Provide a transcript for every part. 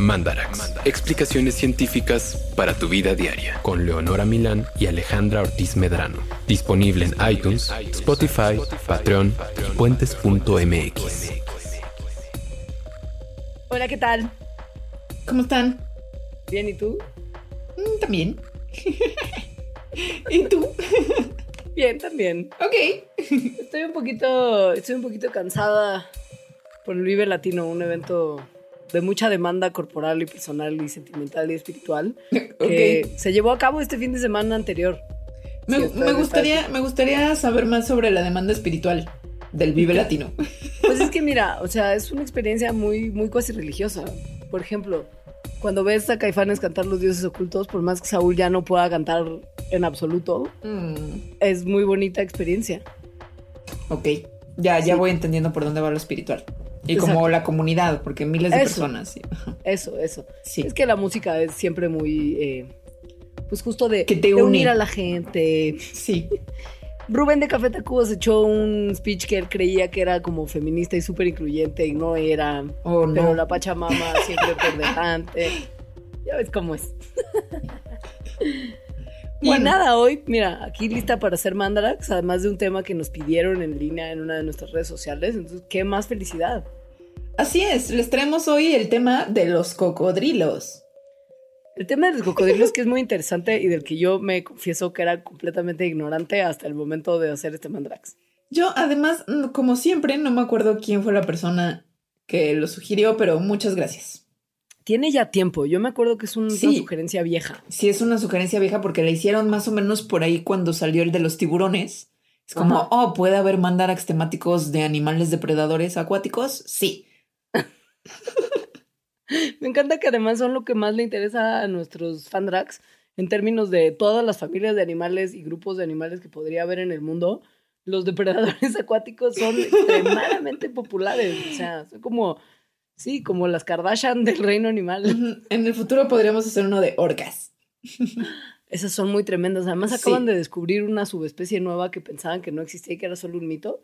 Mandarax. Explicaciones científicas para tu vida diaria. Con Leonora Milán y Alejandra Ortiz Medrano. Disponible en iTunes, Spotify, Patreon y puentes.mx. Hola, ¿qué tal? ¿Cómo están? Bien, ¿y tú? Mm, también. ¿Y tú? Bien, también. Ok. Estoy un poquito, estoy un poquito cansada por el Vive Latino, un evento de mucha demanda corporal y personal y sentimental y espiritual que se llevó a cabo este fin de semana anterior. Me, Sí, está- me gustaría, me gustaría saber más sobre la demanda espiritual del Vive Latino. Pues es que mira, o sea, es una experiencia muy, muy cuasi religiosa. Por ejemplo, cuando ves a Caifanes cantar los dioses ocultos, por más que Saúl ya no pueda cantar en absoluto, Mm, es muy bonita experiencia. ok. Ya, ya Sí. voy entendiendo por dónde va lo espiritual. Y Exacto. como la comunidad, porque miles de Eso. personas. sí. Eso, eso. Sí. Es que la música es siempre muy, eh, pues justo de, Que te de une. unir a la gente. Sí. Rubén de Café Tacuba se echó un speech que él creía que era como feminista y súper incluyente y no era. O no. Pero la Pachamama siempre por delante. Ya ves cómo es. y nada, hoy, mira, aquí lista para hacer Mandarax, además de un tema que nos pidieron en línea en una de nuestras redes sociales. Entonces, qué más felicidad. Así es, les traemos hoy el tema de los cocodrilos. El tema de los cocodrilos que es muy interesante y del que yo me confieso que era completamente ignorante hasta el momento de hacer este Mandrax. Yo, además, mm, como siempre, no me acuerdo quién fue la persona que lo sugirió, pero muchas gracias. Tiene ya tiempo, yo me acuerdo que es un- Sí. una sugerencia vieja. Sí, es una sugerencia vieja porque la hicieron más o menos por ahí cuando salió el de los tiburones. Es como, Ajá. oh, ¿puede haber mandarax temáticos de animales depredadores acuáticos? Sí. Me encanta que además son lo que más le interesa a nuestros fandrax en términos de todas las familias de animales y grupos de animales que podría haber en el mundo. Los depredadores acuáticos son extremadamente populares, o sea, son como, sí, como las Kardashian del reino animal. En el futuro podríamos hacer uno de orcas. Esas son muy tremendas. Además Sí. acaban de descubrir una subespecie nueva que pensaban que no existía y que era solo un mito.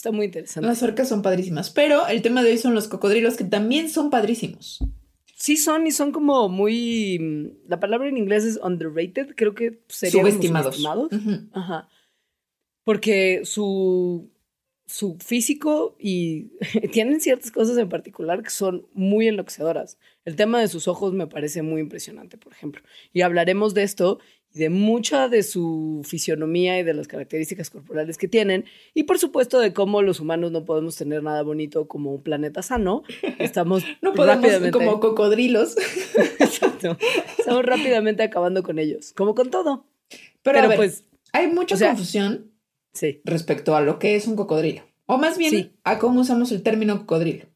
Está muy interesante. Las orcas son padrísimas, pero el tema de hoy son los cocodrilos que también son padrísimos. Sí son y son como muy... mm, La palabra en inglés es underrated, creo que sería Subestimados. Ajá. Porque su, su físico y tienen ciertas cosas en particular que son muy enloquecedoras. El tema de sus ojos me parece muy impresionante, por ejemplo. Y hablaremos de esto y de mucha de su fisionomía y de las características corporales que tienen. Y por supuesto de cómo los humanos no podemos tener nada bonito como un planeta sano. Estamos No podemos rápidamente... como cocodrilos. Exacto. Estamos rápidamente acabando con ellos, como con todo. Pero, Pero a ver, pues, hay mucha o sea- confusión sí. respecto a lo que es un cocodrilo. O más bien Sí. a cómo usamos el término cocodrilo.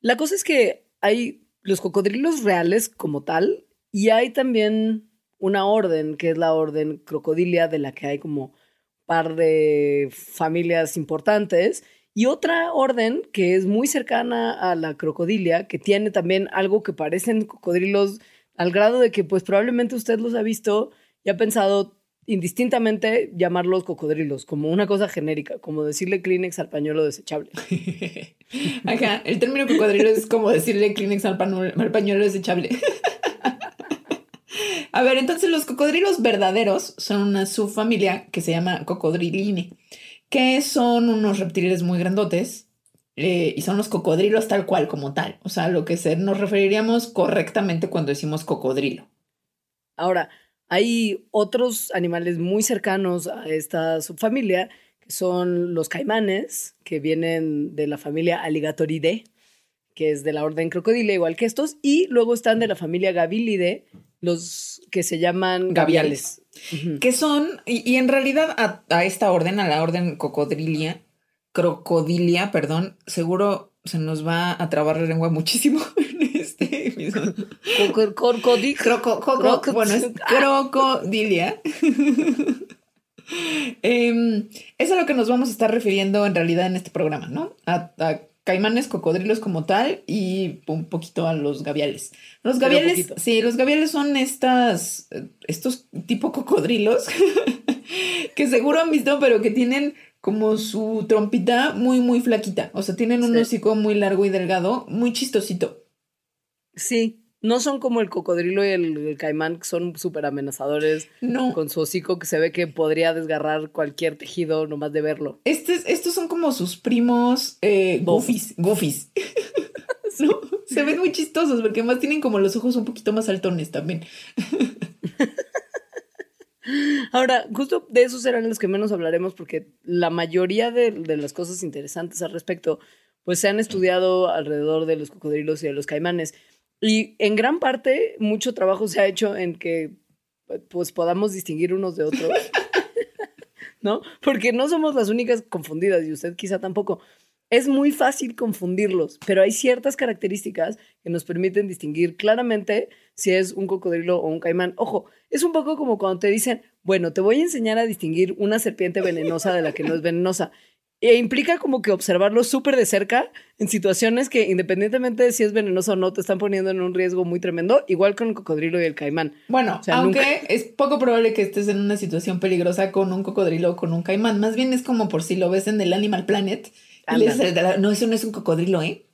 La cosa es que hay los cocodrilos reales como tal y hay también una orden, que es la orden crocodilia, de la que hay como par de familias importantes, y otra orden que es muy cercana a la crocodilia, que tiene también algo que parecen cocodrilos al grado de que pues probablemente usted los ha visto y ha pensado indistintamente llamarlos cocodrilos, como una cosa genérica, como decirle Kleenex al pañuelo desechable. Ajá, el término cocodrilo es como decirle Kleenex al, al pañuelo desechable. A ver, entonces los cocodrilos verdaderos son una subfamilia que se llama Cocodriline, que son unos reptiles muy grandotes eh, y son los cocodrilos tal cual como tal. O sea, lo que se, nos referiríamos correctamente cuando decimos cocodrilo. Ahora, hay otros animales muy cercanos a esta subfamilia, que son los caimanes, que vienen de la familia Alligatoridae, que es de la orden crocodile, igual que estos, y luego están de la familia Gavilidae, los que se llaman Gaviales. Que son, y, y en realidad a, a esta orden, a la orden cocodrilia, crocodilia, perdón, seguro se nos va a trabar la lengua muchísimo en este episodio. Croco- bueno, es crocodilia. Em, es a lo que nos vamos a estar refiriendo en realidad en este programa, ¿no? A, a caimanes, cocodrilos como tal y un poquito a los gaviales. Los gaviales, sí, los gaviales son estas, eh, estos tipo cocodrilos que seguro han visto, pero que tienen como su trompita muy, muy flaquita. O sea, tienen un Sí. hocico muy largo y delgado, muy chistosito. Sí, no son como el cocodrilo y el, el caimán, que son súper amenazadores, No. con su hocico que se ve que podría desgarrar cualquier tejido nomás de verlo. Este, estos son como sus primos eh, goofies. Goofies. No, se ven muy chistosos porque además tienen como los ojos un poquito más altones también. Ahora, justo de esos serán los que menos hablaremos porque la mayoría de, de las cosas interesantes al respecto, pues se han estudiado alrededor de los cocodrilos y de los caimanes. Y en gran parte, mucho trabajo se ha hecho en que pues podamos distinguir unos de otros. ¿No? Porque no somos las únicas confundidas y usted quizá tampoco. Es muy fácil confundirlos, pero hay ciertas características que nos permiten distinguir claramente si es un cocodrilo o un caimán. Ojo, es un poco como cuando te dicen, bueno, te voy a enseñar a distinguir una serpiente venenosa de la que no es venenosa. E implica como que observarlo súper de cerca en situaciones que independientemente de si es venenoso o no, te están poniendo en un riesgo muy tremendo, igual con el cocodrilo y el caimán. Bueno, O sea, aunque nunca- es poco probable que estés en una situación peligrosa con un cocodrilo o con un caimán. Más bien es como por si lo ves en el Animal Planet. y no, eso no es un cocodrilo, ¿eh?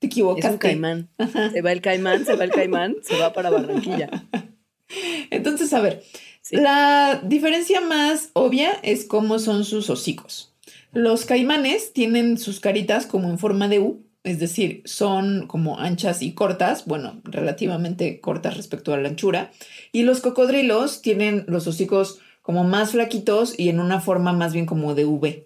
Te Es equivocaste. un caimán. Se va el caimán, se va el caimán, se va para Barranquilla. Entonces, a ver, Sí. la diferencia más obvia es cómo son sus hocicos. Los caimanes tienen sus caritas como en forma de U, es decir, son como anchas y cortas, bueno, relativamente cortas respecto a la anchura. Y los cocodrilos tienen los hocicos como más flaquitos y en una forma más bien como de V.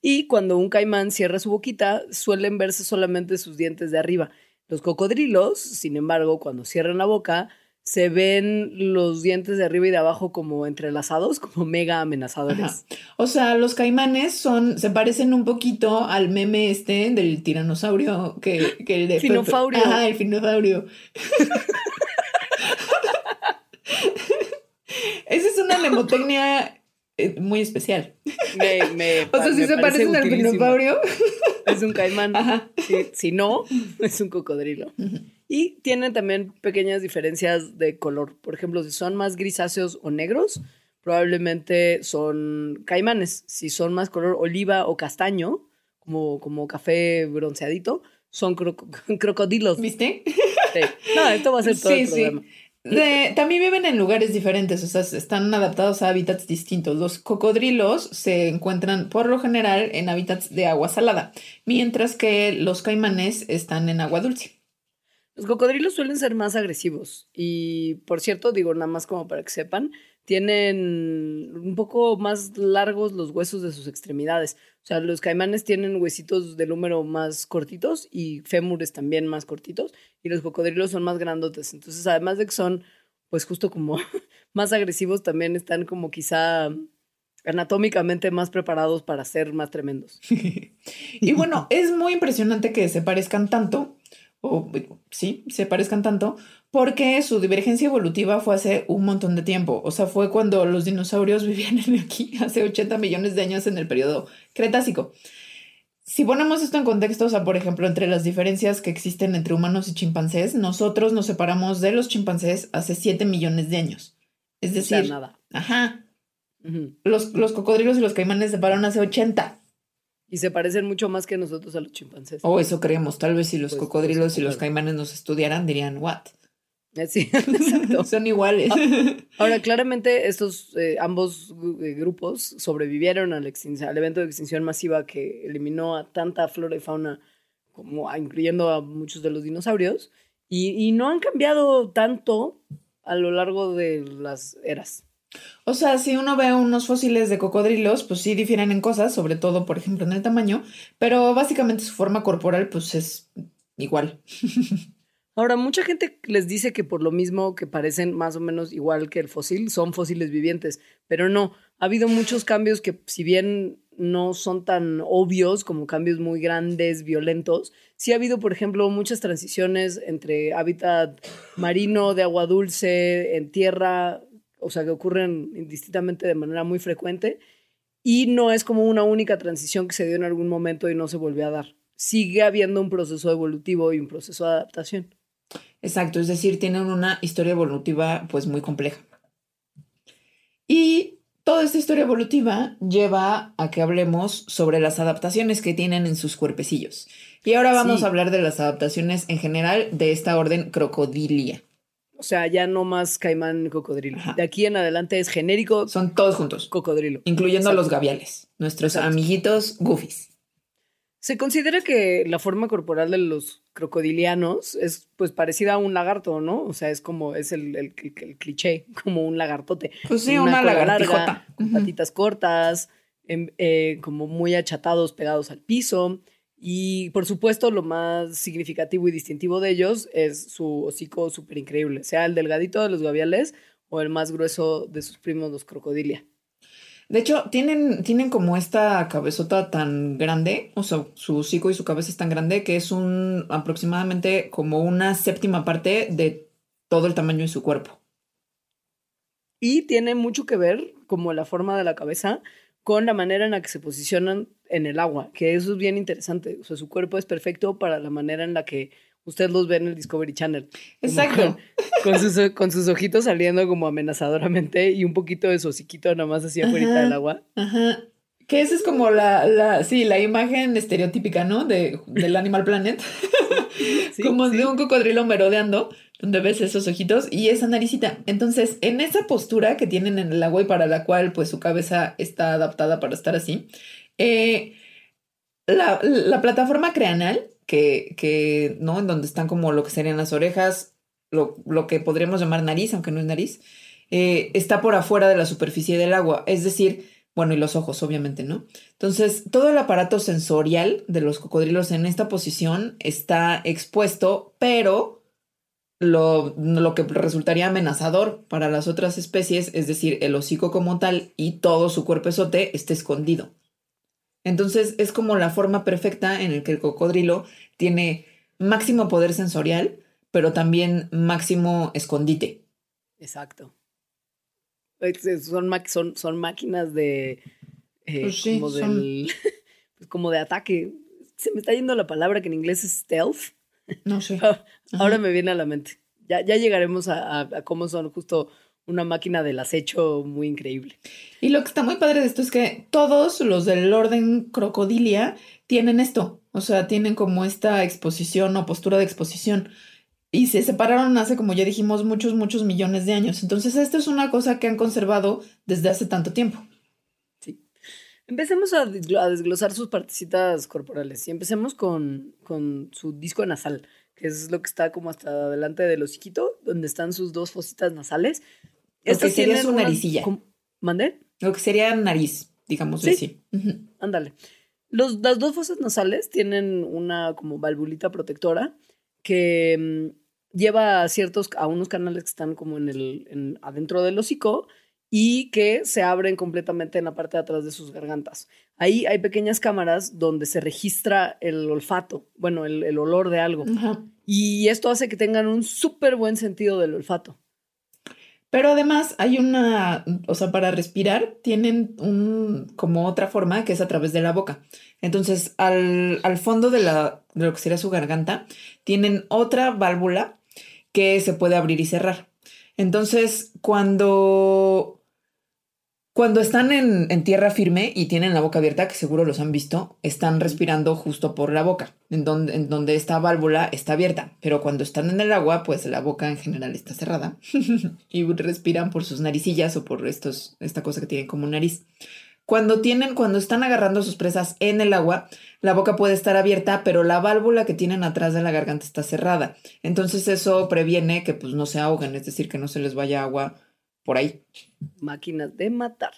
Y cuando un caimán cierra su boquita, suelen verse solamente sus dientes de arriba. Los cocodrilos, sin embargo, cuando cierran la boca, se ven los dientes de arriba y de abajo como entrelazados, como mega amenazadores. Ajá. O sea, los caimanes son, se parecen un poquito al meme este del tiranosaurio que, que el de Finofaurio. Ajá, el finofaurio. Esa es una mnemotecnia eh, muy especial. Me- me- O sea, si se parece parecen al finofaurio. Es un caimán. Ajá. Si, si no, es un cocodrilo. Y tienen también pequeñas diferencias de color. Por ejemplo, si son más grisáceos o negros, probablemente son caimanes. Si son más color oliva o castaño, como, como café bronceadito, son croco- crocodilos. ¿Viste? Sí. No, esto va a ser todo Sí, el sí. programa. De- también viven en lugares diferentes, o sea, están adaptados a hábitats distintos. Los cocodrilos se encuentran por lo general en hábitats de agua salada, mientras que los caimanes están en agua dulce. Los cocodrilos suelen ser más agresivos y, por cierto, digo nada más como para que sepan, tienen un poco más largos los huesos de sus extremidades. O sea, los caimanes tienen huesitos del húmero más cortitos y fémures también más cortitos y los cocodrilos son más grandotes. Entonces, además de que son, pues justo como más agresivos, también están como quizá anatómicamente más preparados para ser más tremendos. Y bueno, es muy impresionante que se parezcan tanto, o sí, se parezcan tanto, porque su divergencia evolutiva fue hace un montón de tiempo. O sea, fue cuando los dinosaurios vivían aquí hace 80 millones de años en el periodo Cretácico. Si ponemos esto en contexto, o sea, por ejemplo, entre las diferencias que existen entre humanos y chimpancés, nosotros nos separamos de los chimpancés hace 7 millones de años. Es O sea, decir, nada. ajá, los, los cocodrilos y los caimanes se separaron hace 80. Y se parecen mucho más que nosotros a los chimpancés. O eso creemos. Tal vez si los Pues, cocodrilos pues, y los caimanes nos estudiaran, dirían, ¿what? Eh, Sí, exacto. Son iguales. Ahora, claramente estos eh, ambos eh, grupos sobrevivieron al, extin- al evento de extinción masiva que eliminó a tanta flora y fauna, como a- incluyendo a muchos de los dinosaurios, y, y no han cambiado tanto a lo largo de las eras. O sea, si uno ve unos fósiles de cocodrilos, pues sí difieren en cosas, sobre todo, por ejemplo, en el tamaño, pero básicamente su forma corporal, pues es igual. Ahora, mucha gente les dice que por lo mismo que parecen más o menos igual que el fósil, son fósiles vivientes, pero no, ha habido muchos cambios que si bien no son tan obvios como cambios muy grandes, violentos, sí ha habido, por ejemplo, muchas transiciones entre hábitat marino, de agua dulce, en tierra, o sea, que ocurren indistintamente de manera muy frecuente, y no es como una única transición que se dio en algún momento y no se volvió a dar. Sigue habiendo un proceso evolutivo y un proceso de adaptación. Exacto, es decir, tienen una historia evolutiva pues muy compleja. Y toda esta historia evolutiva lleva a que hablemos sobre las adaptaciones que tienen en sus cuerpecillos. Y ahora vamos Sí. a hablar de las adaptaciones en general de esta orden crocodilia. O sea, ya no más caimán cocodrilo. Ajá. De aquí en adelante es genérico Son todos juntos, cocodrilo. incluyendo a Exacto. los gaviales, nuestros Exacto. amiguitos goofies. Se considera que la forma corporal de los crocodilianos es pues parecida a un lagarto, ¿no? O sea, es como, es el, el- el- el cliché, como un lagartote. Pues sí, Una una, lagartijota. larga, con patitas cortas, em- eh, como muy achatados, pegados al piso. Y por supuesto, lo más significativo y distintivo de ellos es su hocico súper increíble, sea el delgadito de los gaviales o el más grueso de sus primos, los crocodilia. De hecho, tienen, tienen como esta cabezota tan grande, o sea, su hocico y su cabeza es tan grande que es un aproximadamente como una séptima parte de todo el tamaño de su cuerpo. Y tiene mucho que ver, como la forma de la cabeza, con la manera en la que se posicionan en el agua, que eso es bien interesante. O sea, su cuerpo es perfecto para la manera en la que usted los ve en el Discovery Channel. Exacto. Con, con sus, con sus ojitos saliendo como amenazadoramente y un poquito de su hociquito nada más así afuera del agua. Ajá. Que esa es como la, la, sí, la imagen estereotípica, ¿no? De, del Animal Planet. Sí, como sí. de un cocodrilo merodeando, donde ves esos ojitos y esa naricita. Entonces, en esa postura que tienen en el agua y para la cual, pues, su cabeza está adaptada para estar así, eh, la, la plataforma craneal, que, que, ¿no? En donde están como lo que serían las orejas, lo, lo que podríamos llamar nariz, aunque no es nariz, eh, está por afuera de la superficie del agua. Es decir, bueno, y los ojos, obviamente, ¿no? Entonces, todo el aparato sensorial de los cocodrilos en esta posición está expuesto, pero lo, lo que resultaría amenazador para las otras especies, es decir, el hocico como tal y todo su cuerpezote está escondido. Entonces, es como la forma perfecta en el que el cocodrilo tiene máximo poder sensorial, pero también máximo escondite. Exacto. Son, son, son máquinas de. eh, Pues sí, como, son- del, pues como de ataque. Se me está yendo la palabra que en inglés es stealth. No sé. Ahora me viene a la mente. Ya, ya llegaremos a, a- a cómo son justo una máquina del acecho muy increíble. Y lo que está muy padre de esto es que todos los del orden crocodilia tienen esto, o sea, tienen como esta exposición o postura de exposición. Y se separaron hace, como ya dijimos, muchos, muchos millones de años. Entonces, esto es una cosa que han conservado desde hace tanto tiempo. Empecemos a, desglo- a desglosar sus partecitas corporales y empecemos con, con su disco nasal, que es lo que está como hasta adelante del hociquito, donde están sus dos fositas nasales. Lo que sería su una- naricilla. ¿Cómo? ¿Mandé? Lo que sería nariz, digamos Sí. así. Ándale. Los, las dos fosas nasales tienen una como valvulita protectora que mm, lleva a ciertos, a unos canales que están como en el, en- adentro del hocico y que se abren completamente en la parte de atrás de sus gargantas. Ahí hay pequeñas cámaras donde se registra el olfato, bueno, el, el olor de algo. Ajá. Y esto hace que tengan un súper buen sentido del olfato. Pero además hay una, o sea, para respirar tienen un, como otra forma que es a través de la boca. Entonces, al, al fondo de, la, de lo que sería su garganta, tienen otra válvula que se puede abrir y cerrar. Entonces, cuando, cuando están en, en tierra firme y tienen la boca abierta, que seguro los han visto, están respirando justo por la boca, en donde, en donde esta válvula está abierta. Pero cuando están en el agua, pues la boca en general está cerrada y respiran por sus naricillas o por estos, esta cosa que tienen como nariz. Cuando tienen, cuando están agarrando sus presas en el agua, la boca puede estar abierta, pero la válvula que tienen atrás de la garganta está cerrada. Entonces eso previene que pues no se ahoguen, es decir, que no se les vaya agua por ahí. máquinas de matar.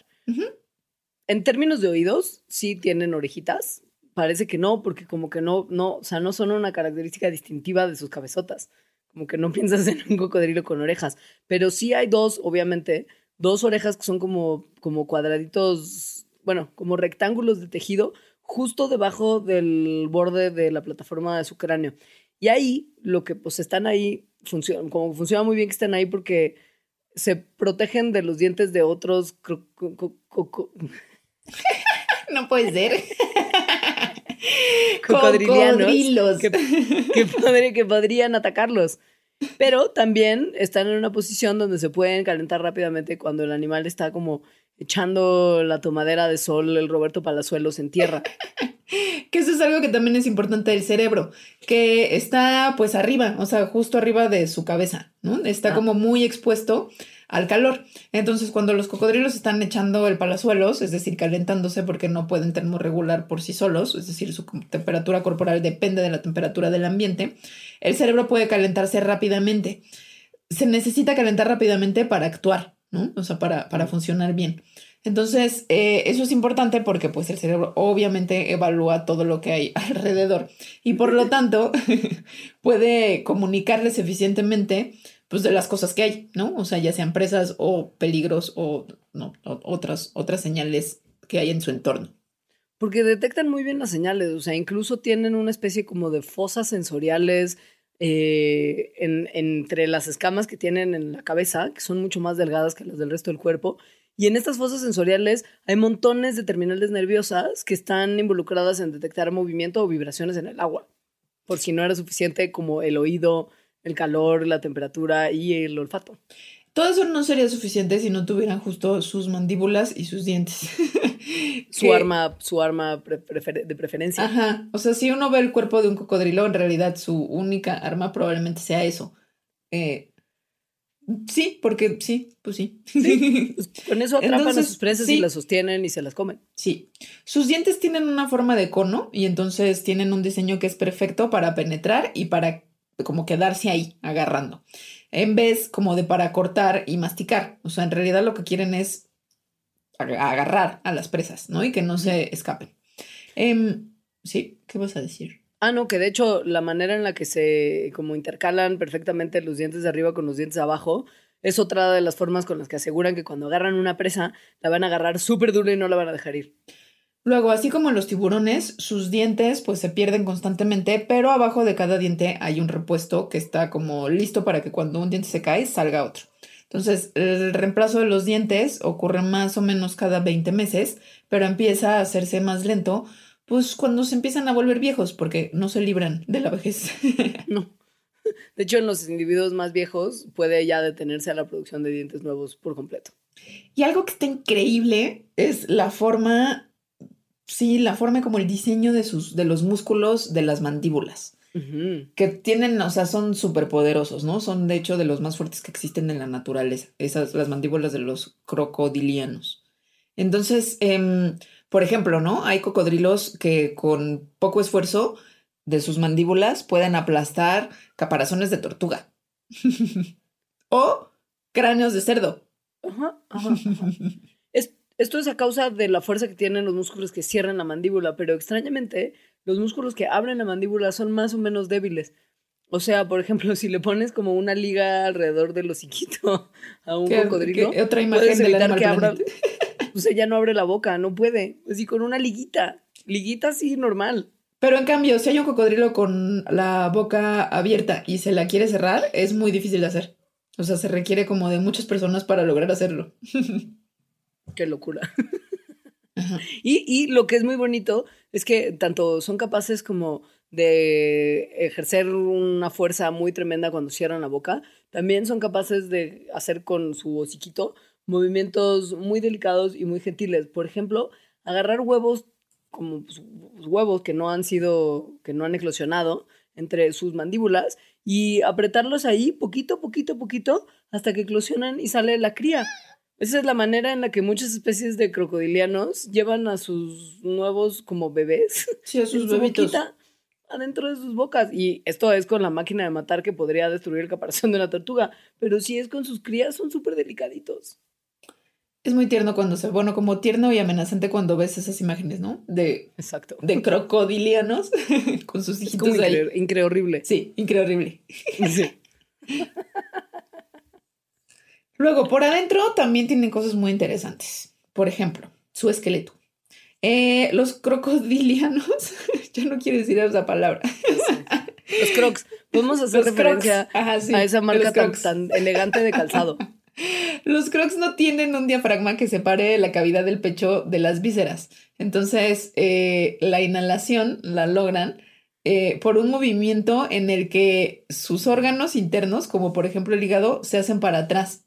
En términos de oídos, sí tienen orejitas. Parece que no, porque como que no, no, o sea, no son una característica distintiva de sus cabezotas. Como que no piensas en un cocodrilo con orejas. Pero sí hay dos, obviamente, dos orejas que son como, como cuadraditos, bueno, como rectángulos de tejido, justo debajo del borde de la plataforma de su cráneo. Y ahí, lo que pues están ahí, funciona, como funciona muy bien que estén ahí porque se protegen de los dientes de otros No puede ser. cocodrilianos Cocodrilos. que, que que podrían atacarlos. Pero también están en una posición donde se pueden calentar rápidamente cuando el animal está como echando la tomadera de sol, el Roberto Palazuelos en tierra. que eso es algo que también es importante del cerebro, que está pues arriba, o sea, justo arriba de su cabeza, ¿no? Está Ah. como muy expuesto al calor. Entonces, cuando los cocodrilos están echando el palazuelos, es decir, calentándose porque no pueden termorregular por sí solos, es decir, su temperatura corporal depende de la temperatura del ambiente, el cerebro puede calentarse rápidamente. Se necesita calentar rápidamente para actuar, ¿no? O sea, para, para funcionar bien. Entonces, eh, eso es importante porque pues el cerebro obviamente evalúa todo lo que hay alrededor y por lo tanto puede comunicarles eficientemente pues de las cosas que hay, ¿no? O sea, ya sean presas o peligros o, no, otras, otras señales que hay en su entorno. Porque detectan muy bien las señales, o sea, incluso tienen una especie como de fosas sensoriales eh, en- entre las escamas que tienen en la cabeza, que son mucho más delgadas que las del resto del cuerpo. Y en estas fosas sensoriales hay montones de terminales nerviosas que están involucradas en detectar movimiento o vibraciones en el agua. Por si no era suficiente como el oído, el calor, la temperatura y el olfato. Todo eso no sería suficiente si no tuvieran justo sus mandíbulas y sus dientes. Su Que- arma, su arma pre- prefer- de preferencia. Ajá, o sea, si uno ve el cuerpo de un cocodrilo, en realidad su única arma probablemente sea eso. Eh, sí, porque sí, pues sí. Sí, pues, con eso atrapan a sus presas sí. y las sostienen y se las comen. Sí. Sus dientes tienen una forma de cono y entonces tienen un diseño que es perfecto para penetrar y para como quedarse ahí agarrando. En vez como de para cortar y masticar. O sea, en realidad lo que quieren es ag- agarrar a las presas, ¿no? Y que no se escapen. Em, sí, ¿qué vas a decir? Ah, no, que de hecho la manera en la que se como intercalan perfectamente los dientes de arriba con los dientes de abajo es otra de las formas con las que aseguran que cuando agarran una presa la van a agarrar súper duro y no la van a dejar ir. Luego, así como los tiburones, sus dientes pues se pierden constantemente, pero abajo de cada diente hay un repuesto que está como listo para que cuando un diente se cae salga otro. Entonces, el reemplazo de los dientes ocurre más o menos cada 20 meses, pero empieza a hacerse más lento, pues cuando se empiezan a volver viejos, porque no se libran de la vejez. No. De hecho, en los individuos más viejos puede ya detenerse a la producción de dientes nuevos por completo. Y algo que está increíble es la forma, sí, la forma como el diseño de sus, de los músculos de las mandíbulas. Que tienen, o sea, son súper poderosos, ¿no? Son de hecho de los más fuertes que existen en la naturaleza, esas, las mandíbulas de los crocodilianos. Entonces, em, por ejemplo, ¿no? Hay cocodrilos que con poco esfuerzo de sus mandíbulas pueden aplastar caparazones de tortuga o cráneos de cerdo. Ajá, ajá, ajá. Es- esto es a causa de la fuerza que tienen los músculos que cierran la mandíbula, pero extrañamente los músculos que abren la mandíbula son más o menos débiles. O sea, por ejemplo, si le pones como una liga alrededor del hociquito a un ¿Qué- cocodrilo, otra imagen evitar que abra? pues ella no abre la boca, no puede. Así con una liguita, liguita así normal. Pero en cambio, si hay un cocodrilo con la boca abierta y se la quiere cerrar, es muy difícil de hacer. O sea, se requiere como de muchas personas para lograr hacerlo. Qué locura. Ajá. Y, y lo que es muy bonito es que tanto son capaces como de ejercer una fuerza muy tremenda cuando cierran la boca, también son capaces de hacer con su hociquito movimientos muy delicados y muy gentiles. Por ejemplo, agarrar huevos como pues, huevos que no han sido, que no han eclosionado entre sus mandíbulas y apretarlos ahí poquito, poquito, poquito hasta que eclosionan y sale la cría. Esa es la manera en la que muchas especies de crocodilianos llevan a sus nuevos como bebés Sí, a sus su bebitos. adentro de sus bocas. Y esto es con la máquina de matar que podría destruir el caparazón de una tortuga. Pero si es con sus crías, son súper delicaditos. Es muy tierno cuando se, bueno, como tierno y amenazante cuando ves esas imágenes, ¿no? De, Exacto. de crocodilianos con sus Es como hijitos ahí. incre- increíble. Sí, increíble. Sí. Luego, por adentro también tienen cosas muy interesantes. Por ejemplo, su esqueleto. Eh, los crocodilianos, yo no quiero decir esa palabra. Los crocs. Podemos hacer Los referencia crocs. Ajá, sí, a esa marca tan, tan elegante de calzado. Los crocs no tienen un diafragma que separe la cavidad del pecho de las vísceras. Entonces, eh, la inhalación la logran eh, por un movimiento en el que sus órganos internos, como por ejemplo el hígado, se hacen para atrás.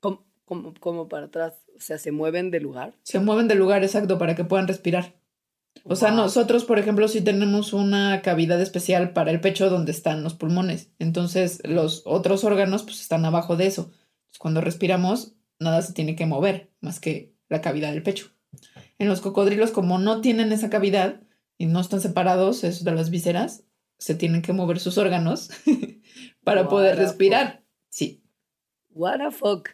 Como, como, como para atrás. O sea, se mueven de lugar. Se mueven del lugar exacto para que puedan respirar. O sea, Wow. nosotros, por ejemplo, sí tenemos una cavidad especial para el pecho donde están los pulmones. Entonces, los otros órganos pues están abajo de eso. Entonces, cuando respiramos, nada se tiene que mover más que la cavidad del pecho. En los cocodrilos, como no tienen esa cavidad y no están separados, eso de las vísceras, se tienen que mover sus órganos para poder What respirar. Sí. What the fuck.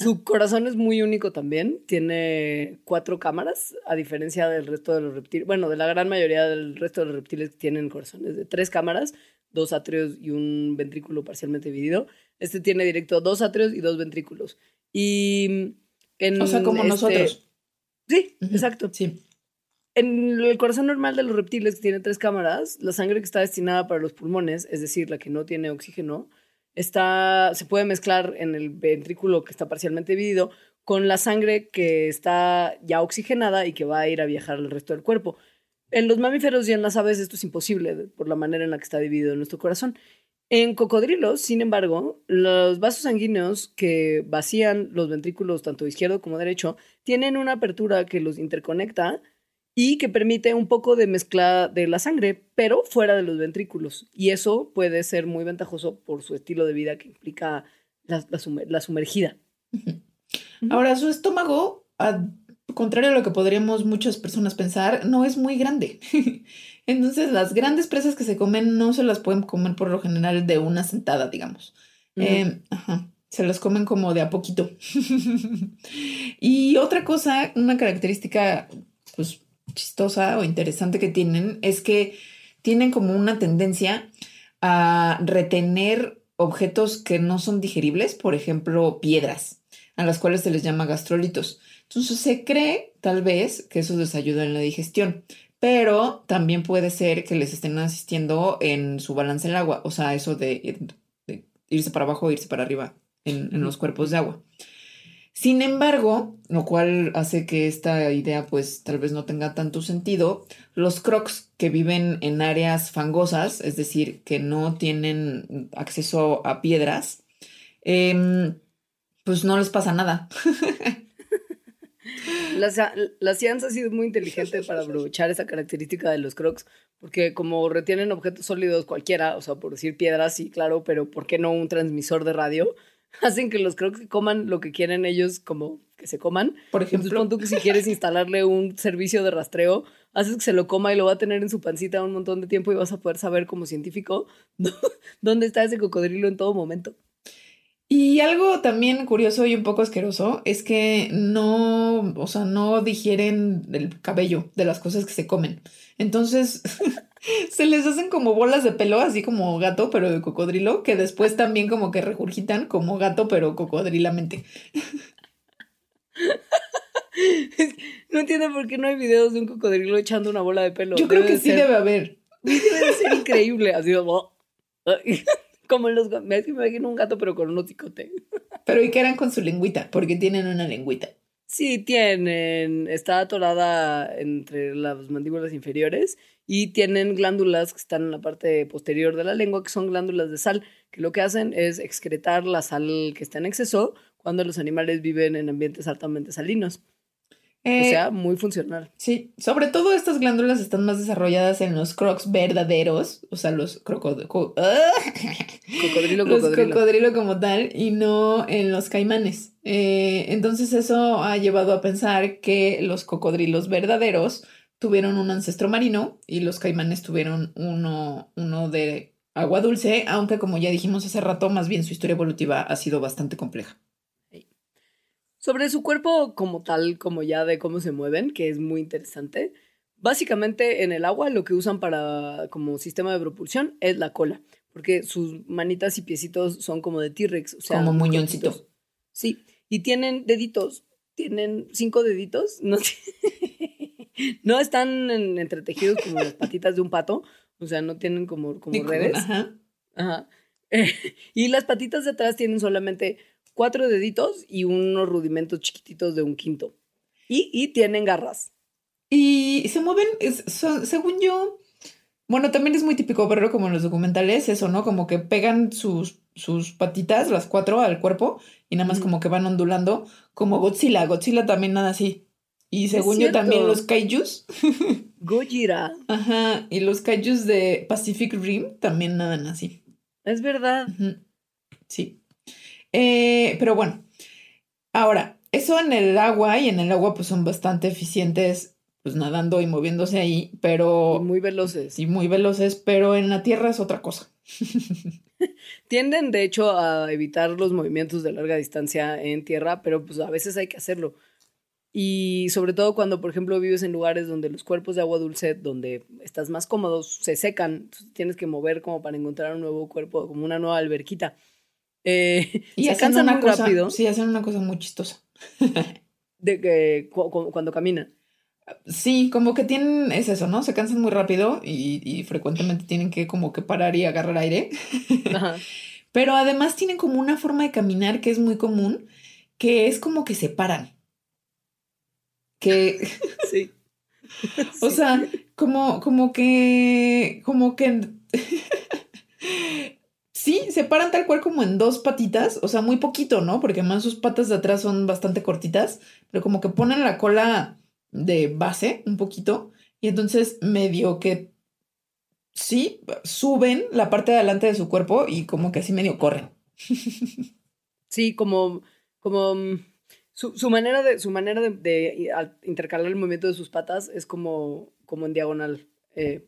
Su corazón es muy único también. Tiene cuatro cámaras, a diferencia del resto de los reptiles. Bueno, de la gran mayoría del resto de los reptiles tienen corazones de tres cámaras, dos atrios y un ventrículo parcialmente dividido. Este tiene directo dos atrios y dos ventrículos. Y en O sea, como este- nosotros. Sí, exacto. Sí. En el corazón normal de los reptiles, que tiene tres cámaras, la sangre que está destinada para los pulmones, es decir, la que no tiene oxígeno, está, se puede mezclar en el ventrículo que está parcialmente dividido con la sangre que está ya oxigenada y que va a ir a viajar al resto del cuerpo. En los mamíferos y en las aves esto es imposible por la manera en la que está dividido nuestro corazón. En cocodrilos, sin embargo, los vasos sanguíneos que vacían los ventrículos tanto izquierdo como derecho tienen una apertura que los interconecta y que permite un poco de mezcla de la sangre, pero fuera de los ventrículos. Y eso puede ser muy ventajoso por su estilo de vida que implica la, la sumer- la sumergida. Ahora, su estómago, al contrario a lo que podríamos muchas personas pensar, no es muy grande. Entonces, las grandes presas que se comen no se las pueden comer por lo general de una sentada, digamos. Eh, ajá, se las comen como de a poquito. y otra cosa, una característica pues chistosa o interesante que tienen es que tienen como una tendencia a retener objetos que no son digeribles, por ejemplo, piedras, a las cuales se les llama gastrolitos. Entonces se cree tal vez que eso les ayuda en la digestión, pero también puede ser que les estén asistiendo en su balance del agua, o sea, eso de, de irse para abajo o irse para arriba en, en los cuerpos de agua. Sin embargo, lo cual hace que esta idea pues tal vez no tenga tanto sentido, los crocs que viven en áreas fangosas, es decir, que no tienen acceso a piedras, em, pues no les pasa nada. La, ci- la ciencia ha sido muy inteligente para aprovechar esa característica de los crocs, porque como retienen objetos sólidos cualquiera, o sea, por decir piedras, sí, claro, pero ¿por qué no un transmisor de radio? Hacen que los crocs coman lo que quieren ellos como que se coman. Por Entonces, ejemplo, pon tú que si quieres instalarle un servicio de rastreo, haces que se lo coma y lo va a tener en su pancita un montón de tiempo y vas a poder saber como científico dónde está ese cocodrilo en todo momento. Y algo también curioso y un poco asqueroso es que no, o sea, no digieren el cabello de las cosas que se comen. Entonces, se les hacen como bolas de pelo, así como gato, pero de cocodrilo, que después también como que regurgitan como gato, pero cocodrilamente. No entiendo por qué no hay videos de un cocodrilo echando una bola de pelo. Yo creo Debe que sí ser- debe haber. Debe de ser increíble. Así como. Como en los. Me imagino un gato, pero con un hocicote. Pero ¿y qué harán con su lengüita? Porque tienen una lengüita. Sí, tienen. Está atorada entre las mandíbulas inferiores y tienen glándulas que están en la parte posterior de la lengua, que son glándulas de sal, que lo que hacen es excretar la sal que está en exceso cuando los animales viven en ambientes altamente salinos. o Eh, sea, muy funcional. Sí, sobre todo estas glándulas están más desarrolladas en los crocs verdaderos, o sea, los crocodilos. Cocodrilo, los cocodrilo. cocodrilo como tal y no en los caimanes. Eh, entonces eso ha llevado a pensar que los cocodrilos verdaderos tuvieron un ancestro marino y los caimanes tuvieron uno, uno de agua dulce, aunque como ya dijimos hace rato, más bien su historia evolutiva ha sido bastante compleja. Sobre su cuerpo como tal, como ya de cómo se mueven, que es muy interesante. Básicamente en el agua lo que usan para como sistema de propulsión es la cola, porque sus manitas y piecitos son como de T-Rex, o sea, Como muñoncito. Sí, y tienen deditos, tienen cinco deditos, no, no están en- entretejidos como las patitas de un pato, o sea, no tienen como, como redes. Ajá. Ajá. y las patitas de atrás tienen solamente cuatro deditos y unos rudimentos chiquititos de un quinto. Y, y tienen garras. Y se mueven, es- son- según yo, bueno, también es muy típico verlo como en los documentales, eso, ¿no? Como que pegan sus, sus patitas, las cuatro, al cuerpo y nada más como que van ondulando, como Godzilla. Godzilla también nada así. Y según yo también los kaijus, Gojira. ajá, y los kaijus de Pacific Rim también nadan así. Es verdad. Sí. Eh, pero bueno, ahora, eso en el agua y en el agua pues son bastante eficientes, pues nadando y moviéndose ahí, pero... Y muy veloces. y muy veloces, pero en la tierra es otra cosa. Tienden, de hecho, a evitar los movimientos de larga distancia en tierra, pero pues a veces hay que hacerlo. Y sobre todo cuando, por ejemplo, vives en lugares donde los cuerpos de agua dulce, donde estás más cómodo, se secan, tienes que mover como para encontrar un nuevo cuerpo, como una nueva alberquita. Eh, Y se hacen cansan una muy cosa, rápido sí, hacen una cosa muy chistosa. de que cu- cu- cuando caminan. Sí, como que tienen, es eso, ¿no? Se cansan muy rápido y, y frecuentemente tienen que como que parar y agarrar aire. Ajá. Pero además tienen como una forma de caminar que es muy común, que es como que se paran. Que, Sí. o Sí. sea, como, como que, como que, sí, se paran tal cual como en dos patitas, o sea, muy poquito, ¿no? Porque además sus patas de atrás son bastante cortitas, pero como que ponen la cola de base un poquito y entonces medio que, sí, suben la parte de adelante de su cuerpo y como que así medio corren. Sí, como, como mm, su, manera de, su manera de, intercalar el movimiento de sus patas es como, como en diagonal, eh,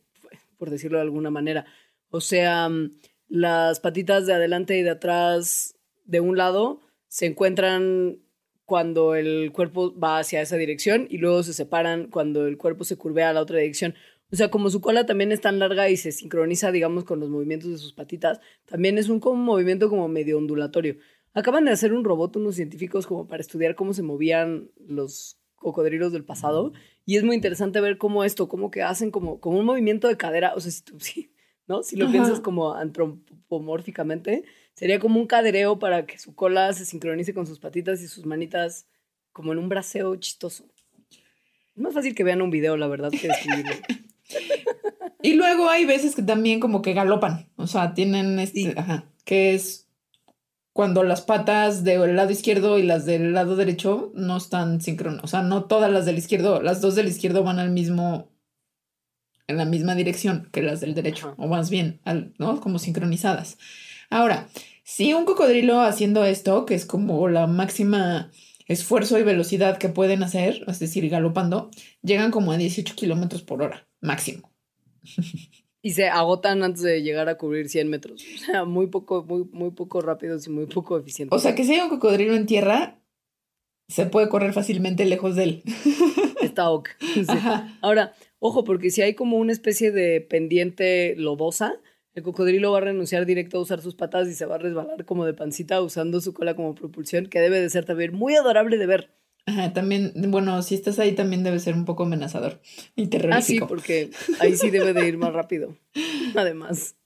por decirlo de alguna manera. O sea, mm, las patitas de adelante y de atrás de un lado se encuentran cuando el cuerpo va hacia esa dirección y luego se separan cuando el cuerpo se curvea a la otra dirección. O sea, como su cola también es tan larga y se sincroniza, digamos, con los movimientos de sus patitas, también es un movimiento como medio ondulatorio. Acaban de hacer un robot unos científicos como para estudiar cómo se movían los cocodrilos del pasado y es muy interesante ver cómo esto, como que hacen como, como un movimiento de cadera, o sea, si, tú, ¿no? si lo Ajá. piensas como antropomórficamente, sería como un cadereo para que su cola se sincronice con sus patitas y sus manitas como en un braceo chistoso. Es más fácil que vean un video, la verdad, que describirlo. Y luego hay veces que también como que galopan, o sea, tienen este, Sí. ajá, que es cuando las patas del lado izquierdo y las del lado derecho no están sincronas, o sea, no todas las del izquierdo, las dos del izquierdo van al mismo, en la misma dirección que las del derecho, o más bien, al- ¿no? Como sincronizadas. Ahora, si un cocodrilo haciendo esto, que es como la máxima esfuerzo y velocidad que pueden hacer, es decir, galopando, llegan como a 18 kilómetros por hora, máximo. Y se agotan antes de llegar a cubrir 100 metros. O sea, muy poco, muy, muy poco rápidos y muy poco eficientes. O sea, que si hay un cocodrilo en tierra, se puede correr fácilmente lejos de él. Está ok. Sí. Ahora, ojo, porque si hay como una especie de pendiente lodosa, el cocodrilo va a renunciar directo a usar sus patas y se va a resbalar como de pancita usando su cola como propulsión, que debe de ser también muy adorable de ver. Ajá, también, bueno, si estás ahí también debe ser un poco amenazador y Ah, sí, terrorífico. porque ahí sí debe de ir más rápido. Además.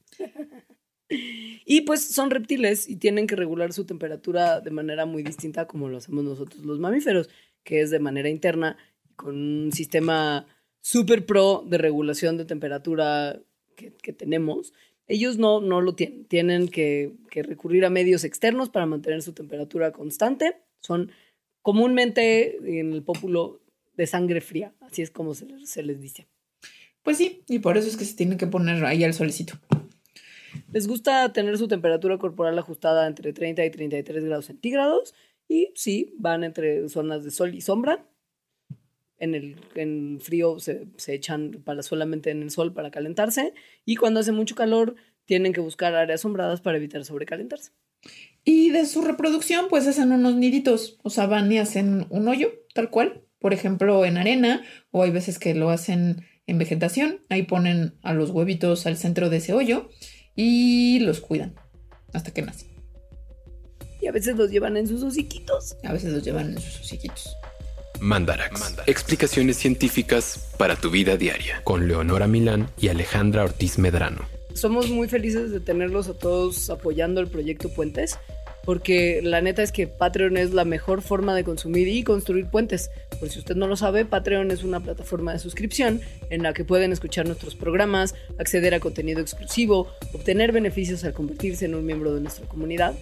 Y pues son reptiles y tienen que regular su temperatura de manera muy distinta como lo hacemos nosotros los mamíferos, que es de manera interna, con un sistema super pro de regulación de temperatura que, que tenemos. Ellos no, no lo tienen, tienen que, que recurrir a medios externos para mantener su temperatura constante. Son comúnmente en el pópulo de sangre fría, así es como se les- se les dice. Pues sí, y por eso es que se tiene que poner ahí al solecito. Les gusta tener su temperatura corporal ajustada entre 30 y 33 grados centígrados y sí, van entre zonas de sol y sombra. En el en frío se, se echan para solamente en el sol para calentarse y cuando hace mucho calor tienen que buscar áreas sombradas para evitar sobrecalentarse. Y de su reproducción, pues hacen unos niditos, o sea, van y hacen un hoyo, tal cual, por ejemplo, en arena, o hay veces que lo hacen en vegetación, ahí ponen a los huevitos al centro de ese hoyo y los cuidan hasta que nacen. Y a veces los llevan en sus hociquitos. A veces los llevan en sus hociquitos. Mandarax. Explicaciones científicas para tu vida diaria. Con Leonora Milán y Alejandra Ortiz Medrano. Somos muy felices de tenerlos a todos apoyando el proyecto Puentes. porque la neta es que Patreon es la mejor forma de consumir y construir puentes. Por si usted no lo sabe, Patreon es una plataforma de suscripción en la que pueden escuchar nuestros programas, acceder a contenido exclusivo, obtener beneficios al convertirse en un miembro de nuestra comunidad.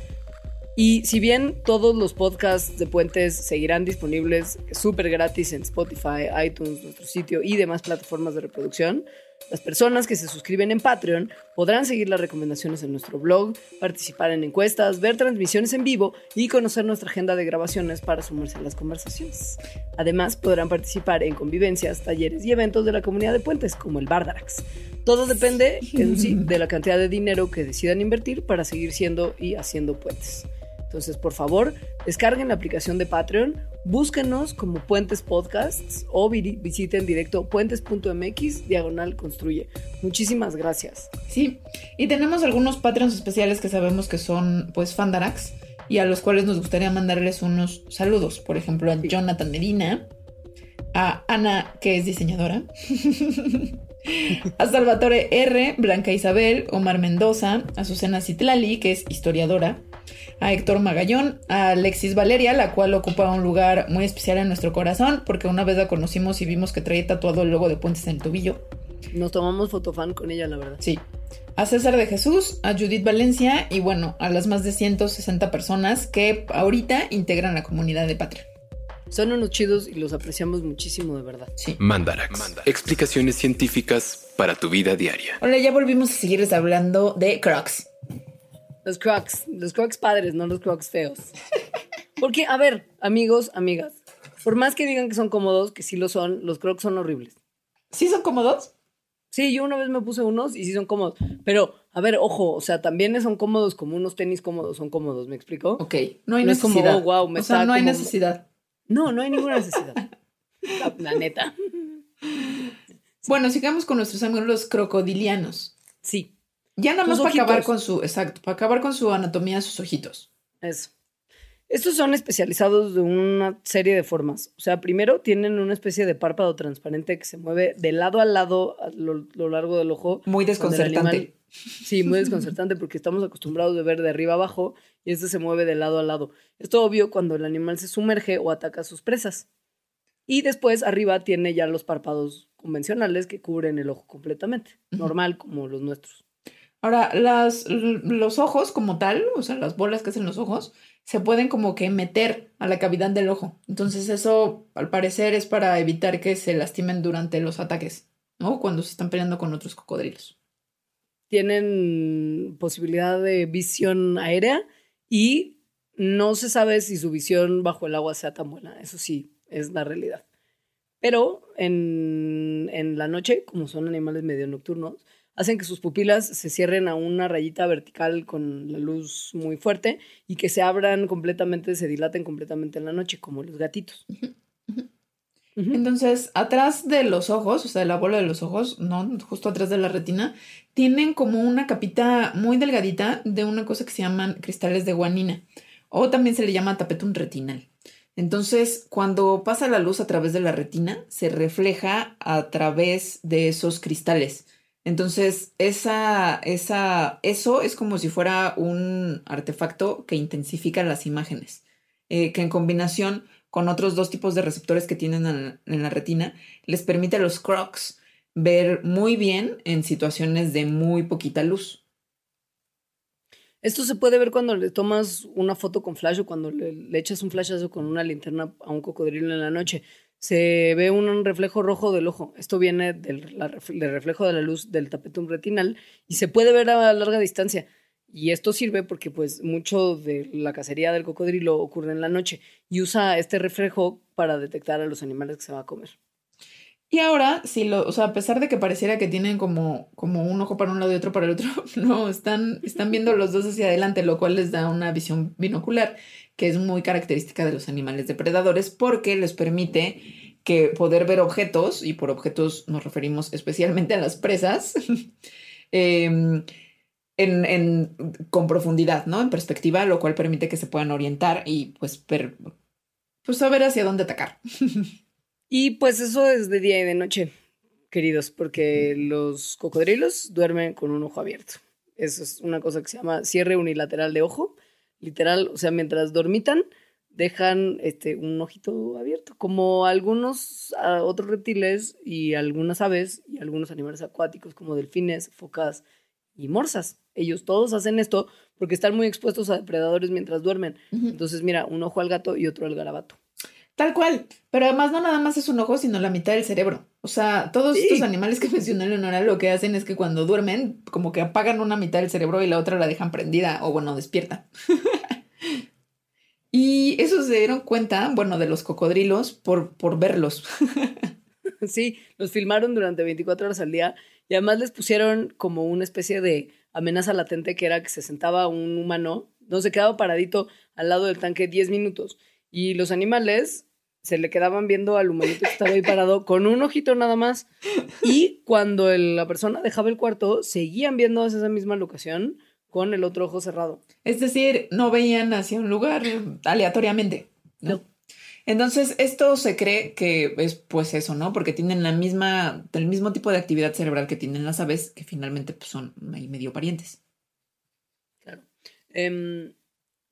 Y si bien todos los podcasts de Puentes seguirán disponibles súper gratis en Spotify, iTunes, nuestro sitio y demás plataformas de reproducción, las personas que se suscriben en Patreon podrán seguir las recomendaciones en nuestro blog, participar en encuestas, ver transmisiones en vivo y conocer nuestra agenda de grabaciones para sumarse a las conversaciones. Además, podrán participar en convivencias, talleres y eventos de la comunidad de Puentes, como el Bardarax. Todo depende, de la cantidad de dinero que decidan invertir para seguir siendo y haciendo puentes. Entonces, por favor, descarguen la aplicación de Patreon, búsquenos como Puentes Podcasts o visiten directo puentes.mx diagonal construye. Muchísimas gracias. Sí, y tenemos algunos Patreons especiales que sabemos que son pues Fandarax y a los cuales nos gustaría mandarles unos saludos. Por ejemplo, a Jonathan Medina, a Ana, que es diseñadora. a Salvatore R, Blanca Isabel, Omar Mendoza, a Susana Citlali, que es historiadora, a Héctor Magallón, a Alexis Valeria, la cual ocupa un lugar muy especial en nuestro corazón, porque una vez la conocimos y vimos que traía tatuado el logo de Puentes en el tobillo. Nos tomamos fotofan con ella, la verdad. Sí. A César de Jesús, a Judith Valencia y bueno, a las más de 160 personas que ahorita integran la comunidad de Patreon. Son unos chidos y los apreciamos muchísimo, de verdad. Sí. Mandarax. Explicaciones científicas para tu vida diaria. Hola, ya volvimos a seguirles hablando de Crocs. Los crocs, los crocs padres, no los crocs feos. Porque, a ver, amigos, amigas, por más que digan que son cómodos, que sí lo son, los crocs son horribles. ¿Sí son cómodos? Sí, yo una vez me puse unos y sí son cómodos. Pero, a ver, ojo, o sea, también son cómodos como unos tenis cómodos son cómodos, ¿me explico? Ok, no hay No es como, necesidad. oh, wow, me o sea, está no hay como- necesidad. No, no hay ninguna necesidad. La, la neta. Bueno, sigamos con nuestros amigos los crocodilianos. Sí, Ya nada más para acabar con su, exacto, para acabar con su anatomía sus ojitos. eso. Estos son especializados de una serie de formas. O sea, primero tienen una especie de párpado transparente que se mueve de lado a lado a lo, lo largo del ojo. Muy desconcertante. sí, muy desconcertante porque estamos acostumbrados de ver de arriba abajo y este se mueve de lado a lado. Esto obvio cuando el animal se sumerge o ataca a sus presas. Y después arriba tiene ya los párpados convencionales que cubren el ojo completamente, normal como los nuestros. Ahora, las, los ojos como tal, o sea, las bolas que hacen los ojos, se pueden como que meter a la cavidad del ojo. Entonces eso, al parecer, es para evitar que se lastimen durante los ataques, ¿no? Cuando se están peleando con otros cocodrilos. Tienen posibilidad de visión aérea y no se sabe si su visión bajo el agua sea tan buena. Eso sí, es la realidad. Pero en, en la noche, como son animales medio nocturnos, hacen que sus pupilas se cierren a una rayita vertical con la luz muy fuerte y que se abran completamente, se dilaten completamente en la noche, como los gatitos. Entonces, atrás de los ojos, o sea, de la bola de los ojos, no, justo atrás de la retina, tienen como una capita muy delgadita de una cosa que se llaman cristales de guanina, o también se le llama tapetum retinal. Entonces, cuando pasa la luz a través de la retina, se refleja a través de esos cristales. Entonces, esa, esa, eso es como si fuera un artefacto que intensifica las imágenes, eh, que en combinación con otros dos tipos de receptores que tienen en, la retina, les permite a los crocs ver muy bien en situaciones de muy poquita luz. Esto se puede ver cuando le tomas una foto con flash o cuando le, le echas un flashazo con una linterna a un cocodrilo en la noche. Se ve un reflejo rojo del ojo. Esto viene del, reflejo de la luz del tapetum retinal y se puede ver a larga distancia. Y esto sirve porque pues mucho de la cacería del cocodrilo ocurre en la noche y usa este reflejo para detectar a los animales que se va a comer. Y ahora, si lo, o sea, a pesar de que pareciera que tienen como, como un ojo para un lado y otro para el otro, no, están, están viendo los dos hacia adelante, lo cual les da una visión binocular, que es muy característica de los animales depredadores, porque les permite que poder ver objetos, y por objetos nos referimos especialmente a las presas, em, en, en- con profundidad, ¿no? En perspectiva, lo cual permite que se puedan orientar y pues pues saber hacia dónde atacar. Y pues eso es de día y de noche, queridos, porque los cocodrilos duermen con un ojo abierto. Eso es una cosa que se llama cierre unilateral de ojo. literal, o sea, mientras dormitan, dejan este, un ojito abierto, como algunos ah, otros reptiles y algunas aves y algunos animales acuáticos como delfines, focas y morsas. Ellos todos hacen esto porque están muy expuestos a depredadores mientras duermen. Entonces, mira, un ojo al gato y otro al garabato. Tal cual. Pero además no nada más es un ojo, sino la mitad del cerebro. O sea, todos estos animales que mencioné Leonora lo que hacen es que cuando duermen, como que apagan una mitad del cerebro y la otra la dejan prendida o bueno, despierta. y eso se dieron cuenta, bueno, de los cocodrilos por, por verlos. sí, los filmaron durante 24 horas al día y además les pusieron como una especie de amenaza latente que era que se sentaba un humano, no se quedaba paradito al lado del tanque 10 minutos y los animales se le quedaban viendo al humanito que estaba ahí parado con un ojito nada más. Y cuando la persona dejaba el cuarto, seguían viendo hacia esa misma locación con el otro ojo cerrado. Es decir, no veían hacia un lugar aleatoriamente. ¿no? Entonces, esto se cree que es pues eso, ¿no? Porque tienen la misma, el mismo tipo de actividad cerebral que tienen las aves, que finalmente pues, son medio parientes. Claro. Em,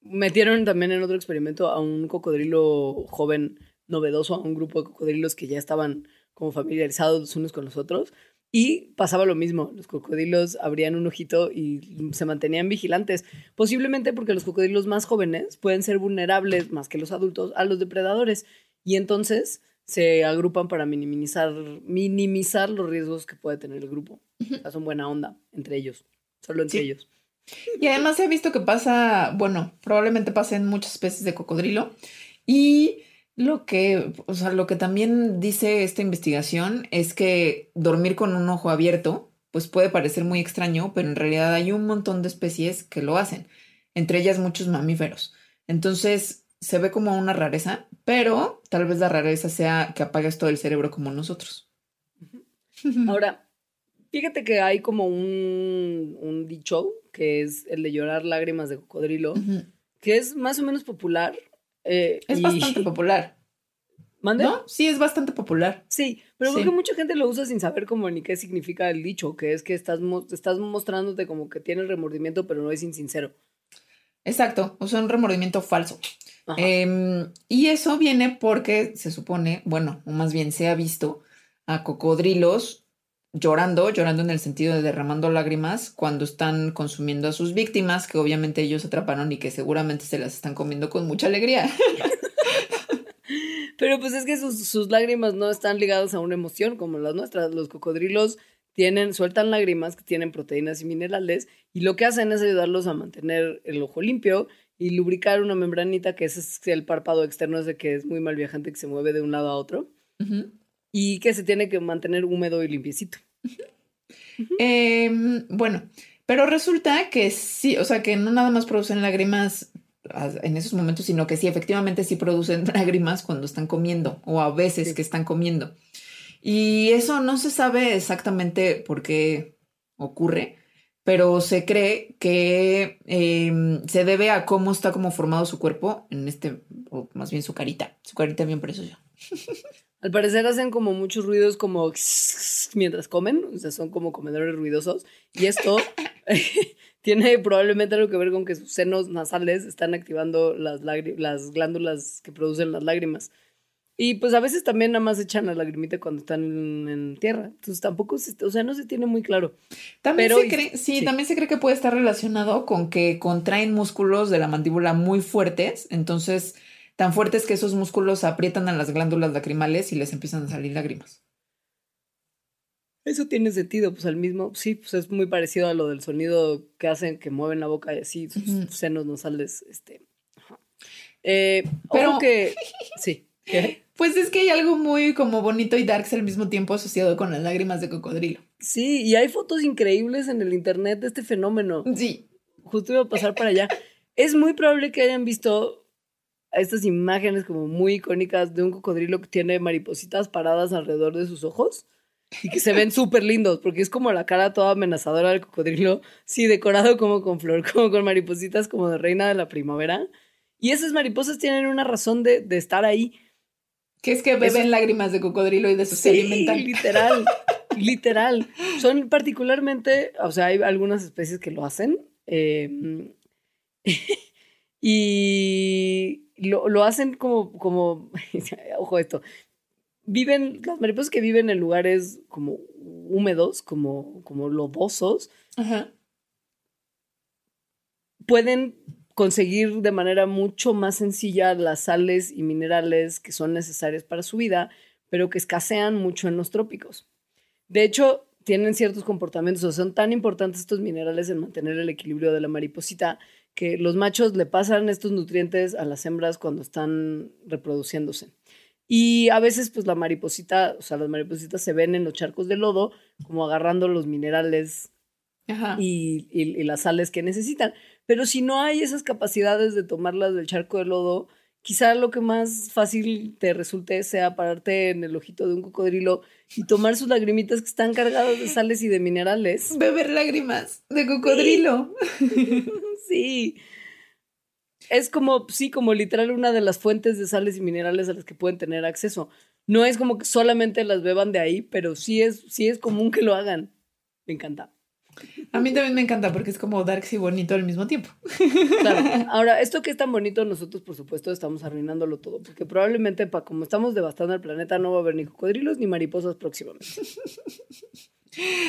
metieron también en otro experimento a un cocodrilo joven novedoso, a un grupo de cocodrilos que ya estaban como familiarizados los unos con los otros. Y pasaba lo mismo, los cocodrilos abrían un ojito y se mantenían vigilantes, posiblemente porque los cocodrilos más jóvenes pueden ser vulnerables más que los adultos a los depredadores y entonces se agrupan para minimizar, minimizar los riesgos que puede tener el grupo. O son buena onda entre ellos, solo entre ellos. Y además ha visto que pasa, bueno, probablemente pasa en muchas especies de cocodrilo. Y lo que, o sea, lo que también dice esta investigación es que dormir con un ojo abierto, pues puede parecer muy extraño, pero en realidad hay un montón de especies que lo hacen, entre ellas muchos mamíferos. Entonces, se ve como una rareza, pero tal vez la rareza sea que apagues todo el cerebro como nosotros. Ahora, fíjate que hay como un, un dicho que es el de llorar lágrimas de cocodrilo, que es más o menos popular. Eh, es bastante popular. ¿Mande? ¿No? Sí, es bastante popular. Sí, pero creo que mucha gente lo usa sin saber cómo ni qué significa el dicho, que es que estás, estás mostrándote como que tienes remordimiento, pero no es insincero. Exacto, o sea, un remordimiento falso. Em, y eso viene porque se supone, bueno, o más bien se ha visto a cocodrilos llorando, llorando en el sentido de derramando lágrimas cuando están consumiendo a sus víctimas, que obviamente ellos atraparon y que seguramente se las están comiendo con mucha alegría. Pero pues es que sus, lágrimas no están ligadas a una emoción como las nuestras. Los cocodrilos tienen, sueltan lágrimas que tienen proteínas y minerales y lo que hacen es ayudarlos a mantener el ojo limpio y lubricar una membranita que es el párpado externo ese que es muy mal viajante que se mueve de un lado a otro y que se tiene que mantener húmedo y limpiecito. Em, bueno, pero resulta que sí, o sea, que no nada más producen lágrimas en esos momentos, sino que sí, efectivamente sí producen lágrimas cuando están comiendo o a veces que están comiendo. Y eso no se sabe exactamente por qué ocurre, pero se cree que em, se debe a cómo está como formado su cuerpo en este, o más bien su carita, su carita bien preciosa. Al parecer hacen como muchos ruidos como mientras comen, o sea, son como comedores ruidosos. Y esto tiene probablemente algo que ver con que sus senos nasales están activando las, las glándulas que producen las lágrimas. Y pues a veces también nada más echan la lagrimita cuando están en, tierra. Entonces tampoco, o sea, no se tiene muy claro. También se cree, sí, también se cree que puede estar relacionado con que contraen músculos de la mandíbula muy fuertes. Entonces tan fuertes que esos músculos aprietan a las glándulas lacrimales y les empiezan a salir lágrimas. Eso tiene sentido, pues al mismo, sí, pues es muy parecido a lo del sonido que hacen, que mueven la boca y así, sus senos nasales, este. Eh, pero que, sí. Pues es que hay algo muy como bonito y darks al mismo tiempo asociado con las lágrimas de cocodrilo. Sí, y hay fotos increíbles en el internet de este fenómeno. Sí. Justo iba a pasar para allá. Es muy probable que hayan visto estas imágenes como muy icónicas de un cocodrilo que tiene maripositas paradas alrededor de sus ojos y que se ven súper lindos porque es como la cara toda amenazadora del cocodrilo, sí, decorado como con flor, como con maripositas como de reina de la primavera. Y esas mariposas tienen una razón de, estar ahí. Que es que beben lágrimas de cocodrilo y de su sí, literal, literal. Son particularmente, o sea, hay algunas especies que lo hacen. Eh, Y lo, lo hacen como, como, ojo esto, viven, las mariposas que viven en lugares como húmedos, como, como lodosos, Ajá. pueden conseguir de manera mucho más sencilla las sales y minerales que son necesarias para su vida, pero que escasean mucho en los trópicos. De hecho, tienen ciertos comportamientos, o son tan importantes estos minerales en mantener el equilibrio de la mariposita que los machos le pasan estos nutrientes a las hembras cuando están reproduciéndose. Y a veces, pues la mariposita, o sea, las maripositas se ven en los charcos de lodo como agarrando los minerales Ajá. y, y- y las sales que necesitan. Pero si no hay esas capacidades de tomarlas del charco de lodo, quizá lo que más fácil te resulte sea pararte en el ojito de un cocodrilo y tomar sus lagrimitas que están cargadas de sales y de minerales. Beber lágrimas de cocodrilo. Sí. Es como, sí, como literal una de las fuentes de sales y minerales a las que pueden tener acceso. No es como que solamente las beban de ahí, pero sí es, sí es común que lo hagan. Me encanta. A mí también me encanta porque es como darks y bonito al mismo tiempo. Claro. Ahora, esto que es tan bonito, nosotros, por supuesto, estamos arruinándolo todo, porque probablemente, pa, como estamos devastando el planeta, no va a haber ni cocodrilos ni mariposas próximamente.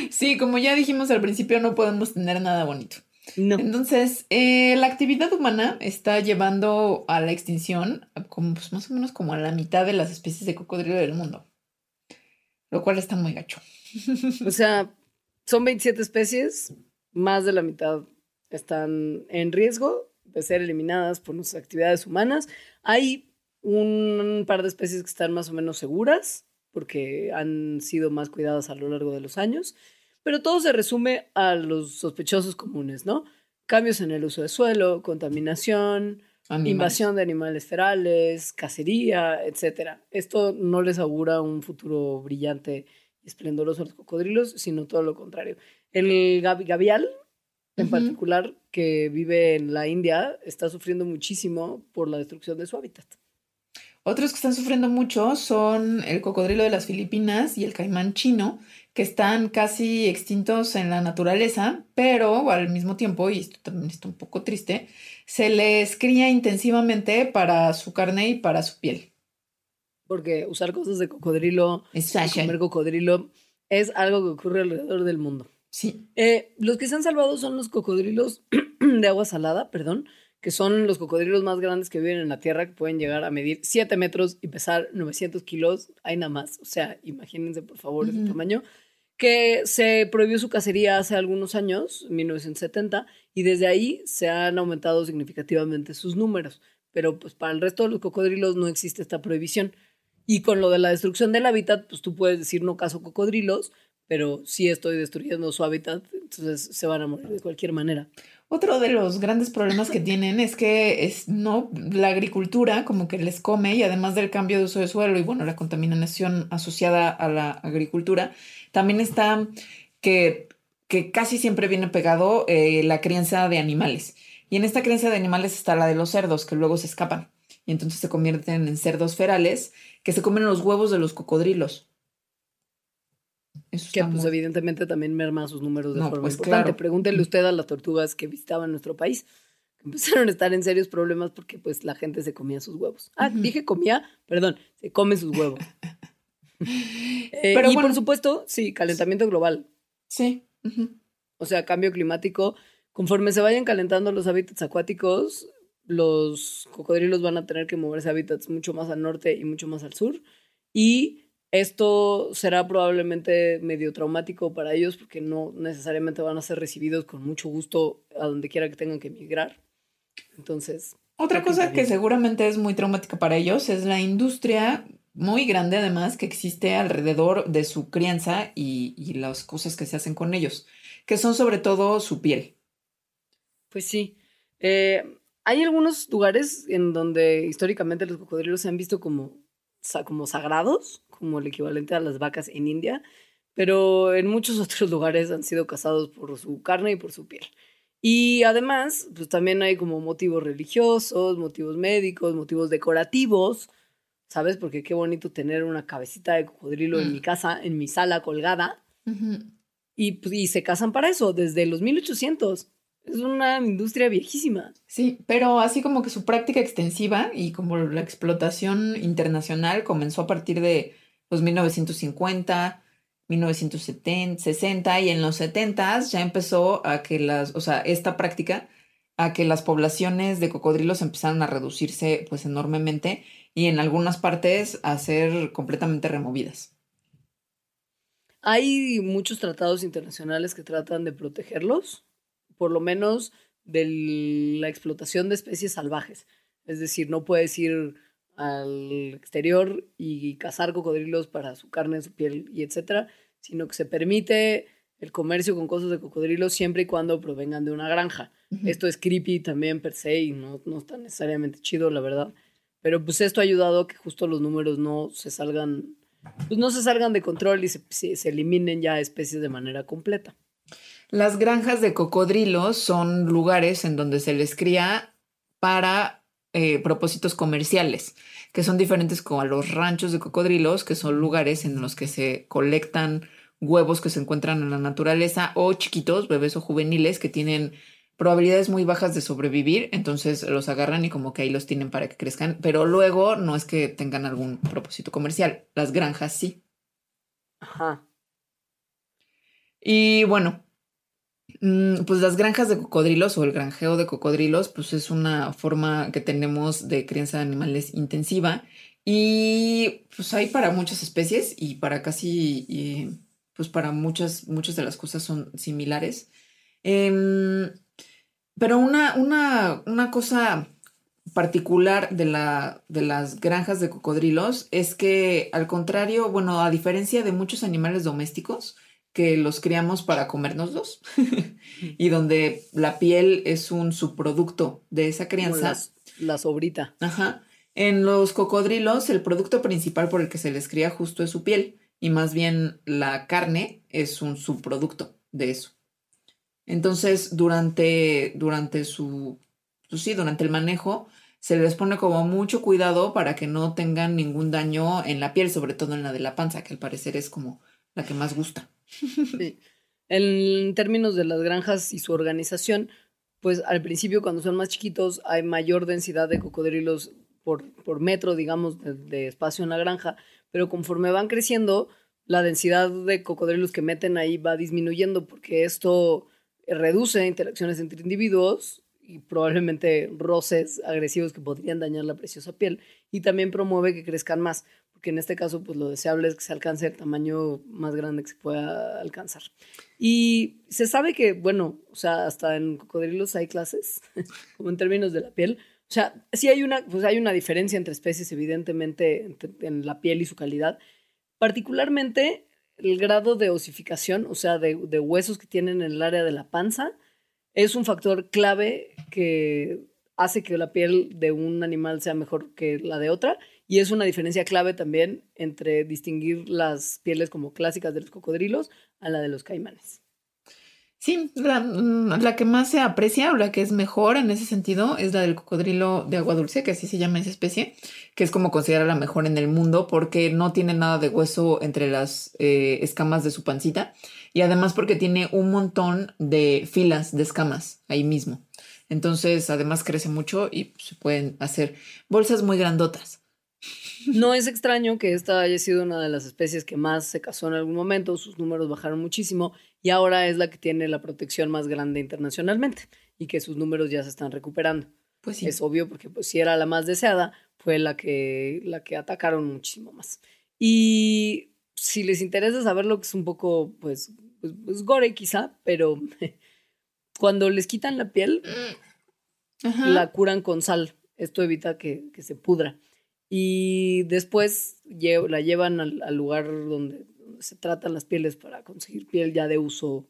Sí, como ya dijimos al principio, no podemos tener nada bonito. No. Entonces, eh, la actividad humana está llevando a la extinción como, pues, más o menos como a la mitad de las especies de cocodrilo del mundo. Lo cual está muy gacho. O sea, son 27 especies, más de la mitad están en riesgo de ser eliminadas por nuestras actividades humanas. Hay un par de especies que están más o menos seguras porque han sido más cuidadas a lo largo de los años, pero todo se resume a los sospechosos comunes, ¿no? Cambios en el uso de suelo, contaminación, Animales. invasión de animales ferales, cacería, etcétera. Esto no les augura un futuro brillante y esplendoroso a los cocodrilos, sino todo lo contrario. El gavi- gavial, en particular, que vive en la India, está sufriendo muchísimo por la destrucción de su hábitat. Otros que están sufriendo mucho son el cocodrilo de las Filipinas y el caimán chino, que están casi extintos en la naturaleza, pero al mismo tiempo, y esto también está un poco triste, se les cría intensivamente para su carne y para su piel. Porque usar cosas de cocodrilo, Es comer cocodrilo, es algo que ocurre alrededor del mundo. Sí. Eh, los que se han salvado son los cocodrilos de agua salada, perdón, que son los cocodrilos más grandes que viven en la Tierra, que pueden llegar a medir 7 metros y pesar 900 kilos. Hay nada más. O sea, imagínense por favor ese Ujú. tamaño. Que se prohibió su cacería hace algunos años, 1970, y desde ahí se han aumentado significativamente sus números. Pero pues para el resto de los cocodrilos no existe esta prohibición. Y con lo de la destrucción del hábitat, pues tú puedes decir no caso cocodrilos, pero sí estoy destruyendo su hábitat, entonces se van a morir de cualquier manera. Otro de los grandes problemas que tienen es que es, no, la agricultura como que les come y además del cambio de uso de suelo y bueno, la contaminación asociada a la agricultura, también está que, que casi siempre viene pegado eh, la crianza de animales. Y en esta crianza de animales está la de los cerdos que luego se escapan y entonces se convierten en cerdos ferales que se comen los huevos de los cocodrilos. Eso Que pues muy- evidentemente también merma sus números de No, forma pues, importante. claro. Pregúntenle usted a las tortugas que visitaban nuestro país. que Empezaron a estar en serios problemas porque pues la gente se comía sus huevos. Ah, dije comía, perdón, se come sus huevos. Eh, Pero y bueno. por supuesto, sí, calentamiento global. Sí. O sea, cambio climático. Conforme se vayan calentando los hábitats acuáticos, los cocodrilos van a tener que moverse a hábitats mucho más al norte y mucho más al sur. Y esto será probablemente medio traumático para ellos porque no necesariamente van a ser recibidos con mucho gusto a donde quiera que tengan que emigrar. Entonces, Otra cosa que seguramente es muy traumática para ellos es la industria muy grande además que existe alrededor de su crianza y, y las cosas que se hacen con ellos, que son sobre todo su piel. pues sí. Eh, hay algunos lugares en donde históricamente los cocodrilos se han visto como, como sagrados, como el equivalente a las vacas en India, pero en muchos otros lugares han sido cazados por su carne y por su piel. Y además, pues también hay como motivos religiosos, motivos médicos, motivos decorativos, ¿sabes? Porque qué bonito tener una cabecita de cocodrilo en Mm. mi casa, en mi sala colgada. Y, pues, y se casan para eso, desde los 1800. Es una industria viejísima. Sí, pero así como que su práctica extensiva y como la explotación internacional comenzó a partir de los 1950, 1970, 60 y en los 70 ya empezó a que las, o sea, esta práctica a que las poblaciones de cocodrilos empezaron a reducirse pues enormemente y en algunas partes a ser completamente removidas. Hay muchos tratados internacionales que tratan de protegerlos, por lo menos de la explotación de especies salvajes. Es decir, no puedes ir al exterior y cazar cocodrilos para su carne, su piel y etcétera, sino que se permite el comercio con cosas de cocodrilos siempre y cuando provengan de una granja. Esto es creepy también per se y no, no está necesariamente chido, la verdad. Pero pues esto ha ayudado a que justo los números no se salgan pues no se salgan de control y se, se, eliminen ya especies de manera completa. Las granjas de cocodrilos son lugares en donde se les cría para eh, propósitos comerciales, que son diferentes como a los ranchos de cocodrilos, que son lugares en los que se colectan huevos que se encuentran en la naturaleza o chiquitos, bebés o juveniles que tienen probabilidades muy bajas de sobrevivir, entonces los agarran y como que ahí los tienen para que crezcan, pero luego no es que tengan algún propósito comercial, las granjas sí. Ajá. Y bueno, pues las granjas de cocodrilos o el granjeo de cocodrilos, pues es una forma que tenemos de crianza de animales intensiva y pues hay para muchas especies y para casi, pues para muchas, muchas de las cosas son similares. Eh, pero una, una, una cosa particular de, la, de las granjas de cocodrilos es que, al contrario, bueno, a diferencia de muchos animales domésticos, que los criamos para comérnoslos y donde la piel es un subproducto de esa crianza. la sobrita. Ajá. En los cocodrilos, el producto principal por el que se les cría justo es su piel y más bien la carne es un subproducto de eso. Entonces, durante, durante su, pues sí, durante el manejo, se les pone como mucho cuidado para que no tengan ningún daño en la piel, sobre todo en la de la panza, que al parecer es como la que más gusta. Sí. En términos de las granjas y su organización, pues al principio cuando son más chiquitos hay mayor densidad de cocodrilos por, por metro, digamos, de, espacio en la granja, pero conforme van creciendo, la densidad de cocodrilos que meten ahí va disminuyendo porque esto reduce interacciones entre individuos y probablemente roces agresivos que podrían dañar la preciosa piel y también promueve que crezcan más, porque en este caso pues lo deseable es que se alcance el tamaño más grande que se pueda alcanzar. Y se sabe que, bueno, o sea, hasta en cocodrilos hay clases, como en términos de la piel. O sea, sí hay una, pues hay una diferencia entre especies, evidentemente, en la piel y su calidad. Particularmente el grado de osificación, o sea, de, huesos que tienen en el área de la panza, es un factor clave que hace que la piel de un animal sea mejor que la de otra y es una diferencia clave también entre distinguir las pieles como clásicas de los cocodrilos a la de los caimanes. Sí, mm, la, que más se aprecia o la que es mejor en ese sentido es la del cocodrilo de agua dulce, que así se llama esa especie, que es como considerada la mejor en el mundo porque no tiene nada de hueso entre las eh, escamas de su pancita y además porque tiene un montón de filas de escamas ahí mismo. Entonces, además crece mucho y se pueden hacer bolsas muy grandotas. No es extraño que esta haya sido una de las especies que más se casó en algún momento, sus números bajaron muchísimo y ahora es la que tiene la protección más grande internacionalmente y que sus números ya se están recuperando. Pues sí. Es obvio porque pues, si era la más deseada, fue la que, la que atacaron muchísimo más. Y si les interesa saber lo que es un poco, pues, pues, pues gore quizá, pero cuando les quitan la piel, la curan con sal. Esto evita que, que se pudra. Y después la llevan al, lugar donde, se tratan las pieles para conseguir piel ya de uso,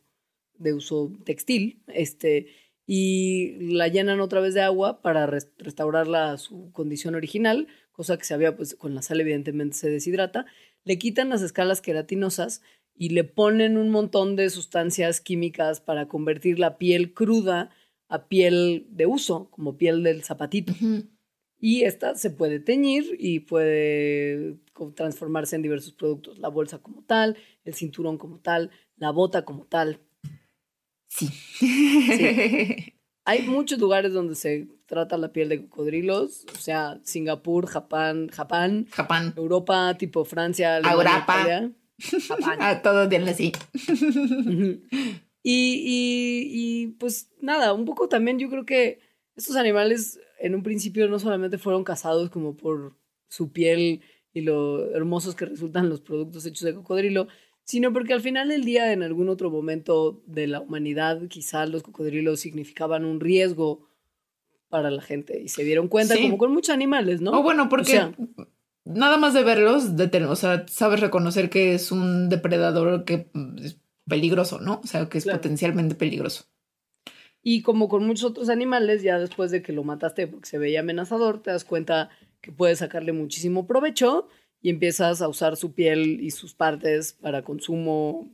de uso textil. Este, y la llenan otra vez de agua para restaurarla a su condición original, cosa que se había, pues con la sal evidentemente se deshidrata. Le quitan las escalas queratinosas y le ponen un montón de sustancias químicas para convertir la piel cruda a piel de uso, como piel del zapatito. Y esta se puede teñir y puede transformarse en diversos productos. La bolsa como tal, el cinturón como tal, la bota como tal. Sí. Hay muchos lugares donde se trata la piel de cocodrilos, o sea, Singapur, Japón, Japón, Japón. Europa, tipo Francia, Alemania. Japón. A todos bien así. Y, y pues nada, un poco también yo creo que estos animales en un principio no solamente fueron cazados como por su piel y lo hermosos que resultan los productos hechos de cocodrilo, sino porque al final del día, en algún otro momento de la humanidad, quizás los cocodrilos significaban un riesgo para la gente y se dieron cuenta, Sí. como con muchos animales, ¿no? O bueno, porque sea- nada más de verlos, de ten- o sea, sabes reconocer que es un depredador que es peligroso, ¿no? O sea, que es Claro. potencialmente peligroso. Y como con muchos otros animales, ya después de que lo mataste porque se veía amenazador, te das cuenta que puedes sacarle muchísimo provecho y empiezas a usar su piel y sus partes para consumo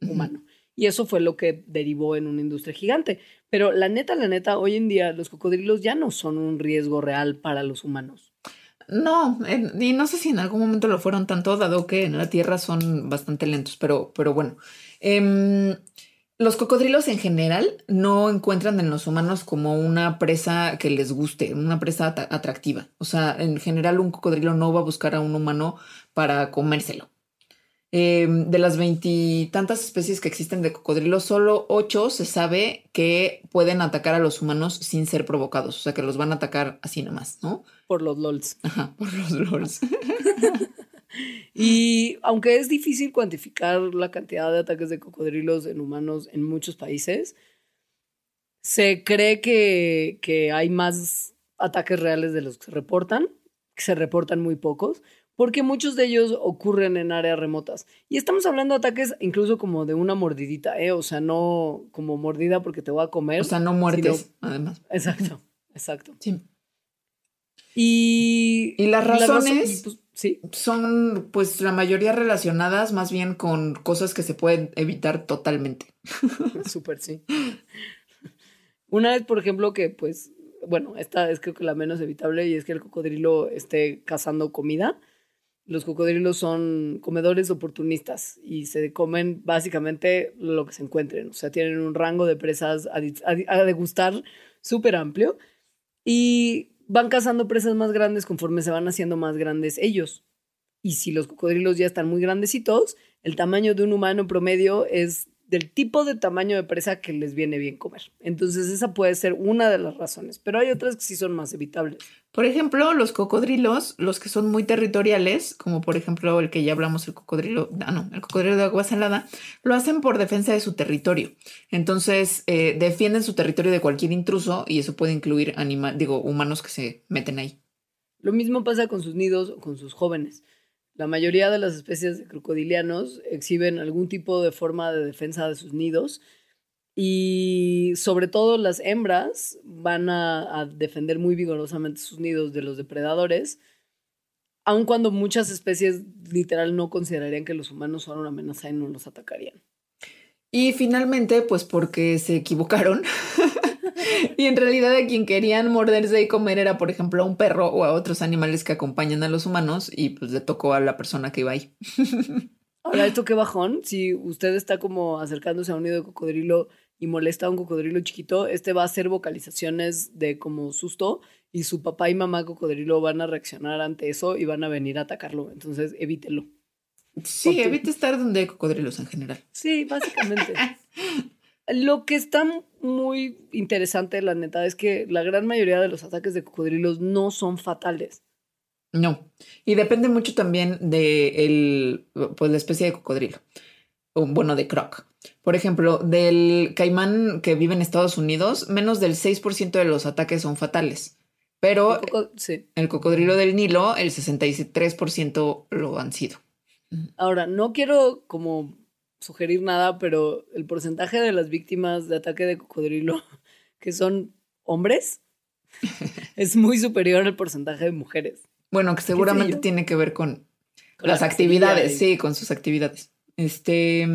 humano. Y eso fue lo que derivó en una industria gigante. Pero la neta, la neta, hoy en día los cocodrilos ya no son un riesgo real para los humanos. No, y no sé si en algún momento lo fueron tanto, dado que en la Tierra son bastante lentos, pero, pero bueno. Em, los cocodrilos en general no encuentran en los humanos como una presa que les guste, una presa atractiva. O sea, en general un cocodrilo no va a buscar a un humano para comérselo. Em, de las veintitantas especies que existen de cocodrilos, solo ocho se sabe que pueden atacar a los humanos sin ser provocados, o sea que los van a atacar así nomás, ¿no? Por los LOLs. Ajá, por los LOLs. Y aunque es difícil cuantificar la cantidad de ataques de cocodrilos en humanos en muchos países, se cree que, que hay más ataques reales de los que se reportan, que se reportan muy pocos, porque muchos de ellos ocurren en áreas remotas. Y estamos hablando de ataques incluso como de una mordidita, ¿eh? O sea, no como mordida porque te voy a comer. O sea, no muertes, Sino- además. exacto, exacto. Sí. Y, Y las razón- razones- y, pues, sí, Son, pues, la mayoría relacionadas más bien con cosas que se pueden evitar totalmente. Súper, sí. Una vez, por ejemplo, que pues, bueno, esta es creo que la menos evitable y es que el cocodrilo esté cazando comida. Los cocodrilos son comedores oportunistas y se comen básicamente lo que se encuentren. O sea, tienen un rango de presas a, a a degustar súper amplio y van cazando presas más grandes conforme se van haciendo más grandes ellos. Y si los cocodrilos ya están muy grandecitos, el tamaño de un humano promedio es del tipo de tamaño de presa que les viene bien comer. Entonces esa puede ser una de las razones, pero hay otras que sí son más evitables. Por ejemplo, los cocodrilos, los que son muy territoriales, como por ejemplo el que ya hablamos, el cocodrilo, ah, no, el cocodrilo de agua salada, lo hacen por defensa de su territorio. Entonces, eh, defienden su territorio de cualquier intruso y eso puede incluir animal, digo, humanos que se meten ahí. Lo mismo pasa con sus nidos o con sus jóvenes. La mayoría de las especies de crocodilianos exhiben algún tipo de forma de defensa de sus nidos y sobre todo las hembras van a, a defender muy vigorosamente sus nidos de los depredadores, aun cuando muchas especies literal no considerarían que los humanos son una amenaza y no los atacarían. Y finalmente, pues porque se equivocaron. y en realidad a quien querían morderse y comer era, por ejemplo, a un perro o a otros animales que acompañan a los humanos y pues le tocó a la persona que iba ahí. Ahora, esto qué bajón, si usted está como acercándose a un nido de cocodrilo y molesta a un cocodrilo chiquito, este va a hacer vocalizaciones de como susto y su papá y mamá cocodrilo van a reaccionar ante eso y van a venir a atacarlo. Entonces, evítelo. Sí, Ok. evita estar donde hay cocodrilos en general. Sí, básicamente. Lo que está muy interesante, la neta, es que la gran mayoría de los ataques de cocodrilos no son fatales. No. Y depende mucho también de el, pues, la especie de cocodrilo. Bueno, de croc. Por ejemplo, del caimán que vive en Estados Unidos, menos del 6% de los ataques son fatales. Pero El coco- sí. el cocodrilo del Nilo, el 63% lo han sido. Ahora, no quiero como sugerir nada, pero el porcentaje de las víctimas de ataque de cocodrilo que son hombres es muy superior al porcentaje de mujeres. Bueno, que seguramente tiene que ver con, Con las la actividades, sí, con sus actividades. Este,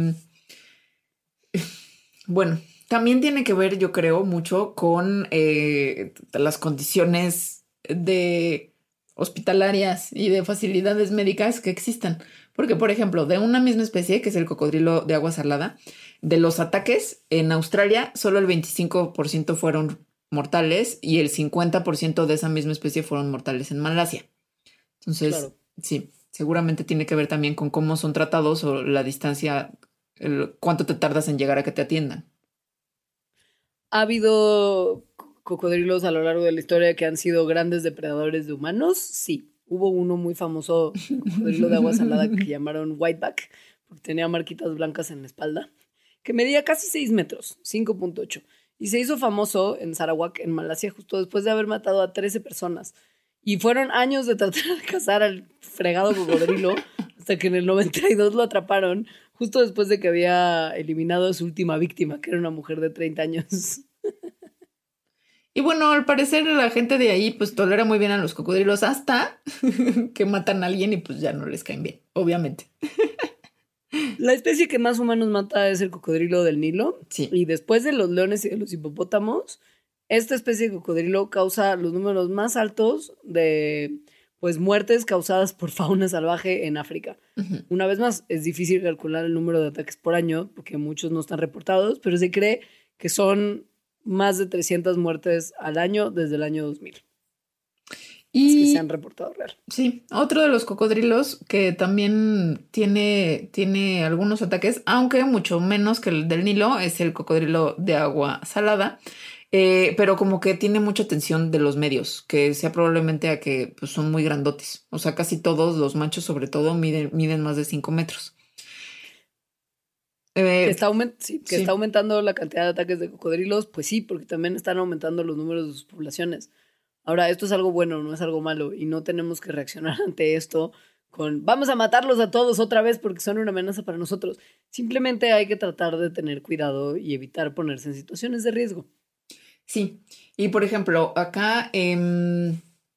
bueno, también tiene que ver, yo creo, mucho con eh, las condiciones de hospitalarias y de facilidades médicas que existan. Porque, por ejemplo, de una misma especie, que es el cocodrilo de agua salada, de los ataques en Australia, solo el 25% fueron mortales y el 50% de esa misma especie fueron mortales en Malasia. Entonces, sí, seguramente tiene que ver también con cómo son tratados o la distancia, cuánto te tardas en llegar a que te atiendan. ¿Ha habido cocodrilos a lo largo de la historia que han sido grandes depredadores de humanos? Sí. Hubo uno muy famoso, cocodrilo de agua salada, que llamaron Whiteback, porque tenía marquitas blancas en la espalda, que medía casi 6 metros, 5.8. Y se hizo famoso en Sarawak, en Malasia, justo después de haber matado a 13 personas. Y fueron años de tratar de cazar al fregado cocodrilo, hasta que en el 92 lo atraparon, justo después de que había eliminado a su última víctima, que era una mujer de 30 años. Y bueno, al parecer la gente de ahí pues tolera muy bien a los cocodrilos hasta que matan a alguien y pues ya no les caen bien, obviamente. La especie que más humanos mata es el cocodrilo del Nilo. Sí. Y después de los leones y de los hipopótamos, esta especie de cocodrilo causa los números más altos de pues muertes causadas por fauna salvaje en África. Una vez más, es difícil calcular el número de ataques por año porque muchos no están reportados, pero se cree que son más de 300 muertes al año desde el año 2000. Y, que se han reportado real. Sí, otro de los cocodrilos que también tiene, tiene algunos ataques, aunque mucho menos que el del Nilo, es el cocodrilo de agua salada. Eh, pero como que tiene mucha atención de los medios, que sea probablemente a que pues, son muy grandotes. O sea, casi todos los machos, sobre todo, miden, miden más de 5 metros. Eh, está que está aumentando la cantidad de ataques de cocodrilos, pues sí, porque también están aumentando los números de sus poblaciones. Ahora, esto es algo bueno, no es algo malo, y no tenemos que reaccionar ante esto con vamos a matarlos a todos otra vez porque son una amenaza para nosotros. Simplemente hay que tratar de tener cuidado y evitar ponerse en situaciones de riesgo. Sí, y por ejemplo, acá,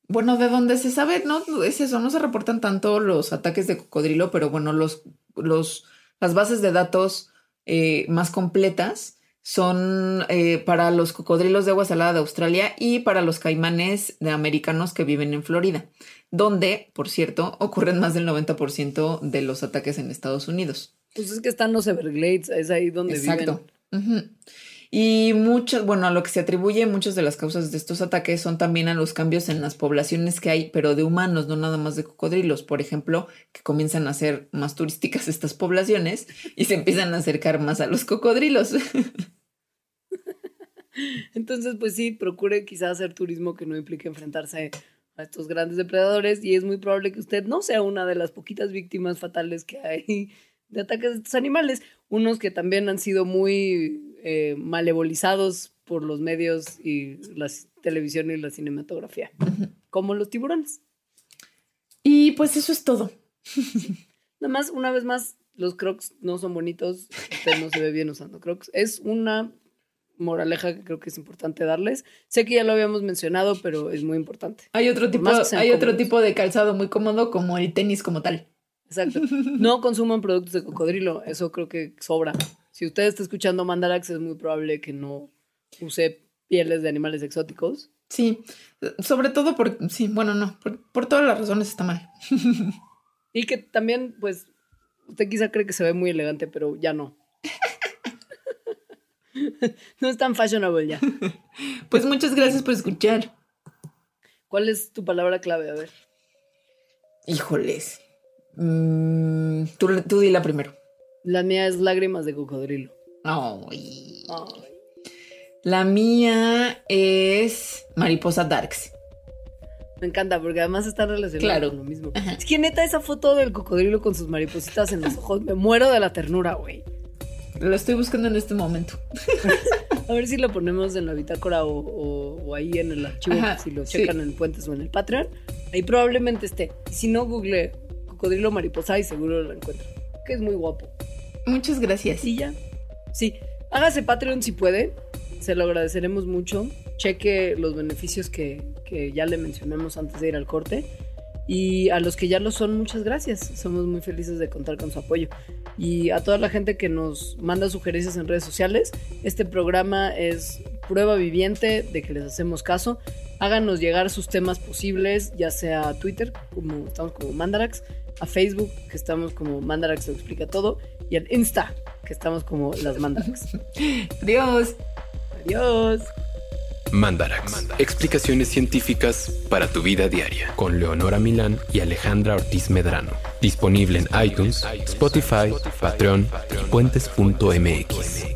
bueno, de donde se sabe, no es eso, no se reportan tanto los ataques de cocodrilo, pero bueno, los, los las bases de datos eh, más completas son eh, para los cocodrilos de agua salada de Australia y para los caimanes de americanos que viven en Florida, donde, por cierto, ocurren más del 90% de los ataques en Estados Unidos. Pues es que están los Everglades, es ahí donde Exacto. viven. Y muchos, bueno, a lo que se atribuye muchas de las causas de estos ataques son también a los cambios en las poblaciones que hay, pero de humanos, no nada más de cocodrilos. Por ejemplo, que comienzan a ser más turísticas estas poblaciones y se empiezan a acercar más a los cocodrilos. Entonces, pues sí, procure quizás hacer turismo que no implique enfrentarse a estos grandes depredadores y es muy probable que usted no sea una de las poquitas víctimas fatales que hay de ataques de estos animales, unos que también han sido muy eh, malevolizados por los medios y la televisión y la cinematografía, como los tiburones. Y pues eso es todo. Nada más, una vez más, los crocs no son bonitos, usted no se ve bien usando crocs. Es una moraleja que creo que es importante darles. Sé que ya lo habíamos mencionado, pero es muy importante. Hay otro tipo, hay otro tipo de calzado muy cómodo como el tenis como tal. Exacto. No consuman productos de cocodrilo, eso creo que sobra. Si usted está escuchando Mandarax, es muy probable que no use pieles de animales exóticos. Sí, sobre todo por, sí, bueno, no, por, todas las razones está mal. y que también, pues, usted quizá cree que se ve muy elegante, pero ya no. no es tan fashionable ya. Pues muchas gracias por escuchar. ¿Cuál es tu palabra clave? A ver. Híjoles. Mm, tú, tú la primero. La mía es lágrimas de cocodrilo. La mía es mariposa darks. Me encanta porque además está relacionado con lo mismo. Es que neta esa foto del cocodrilo con sus maripositas en los ojos, me muero de la ternura, güey. Lo estoy buscando en este momento. A ver si lo ponemos en la bitácora o, ahí en el archivo, si lo checan en Puentes o en el Patreon. Ahí probablemente esté. si no, google cocodrilo mariposa y seguro lo encuentran. Que es muy guapo. Muchas gracias. Y ya. Sí, hágase Patreon si puede. Se lo agradeceremos mucho. Cheque los beneficios que, que ya le mencionamos antes de ir al corte. Y a los que ya lo son, muchas gracias. Somos muy felices de contar con su apoyo. Y a toda la gente que nos manda sugerencias en redes sociales, este programa es prueba viviente de que les hacemos caso. Háganos llegar sus temas posibles, ya sea a Twitter, como estamos como Mandarax, a Facebook, que estamos como Mandarax lo explica todo, y al Insta, que estamos como las Mandarax. Adiós. Adiós. Mandarax. Explicaciones científicas para tu vida diaria. Con Leonora Milán y Alejandra Ortiz Medrano. Disponible en iTunes, Spotify, Patreon y puentes.mx.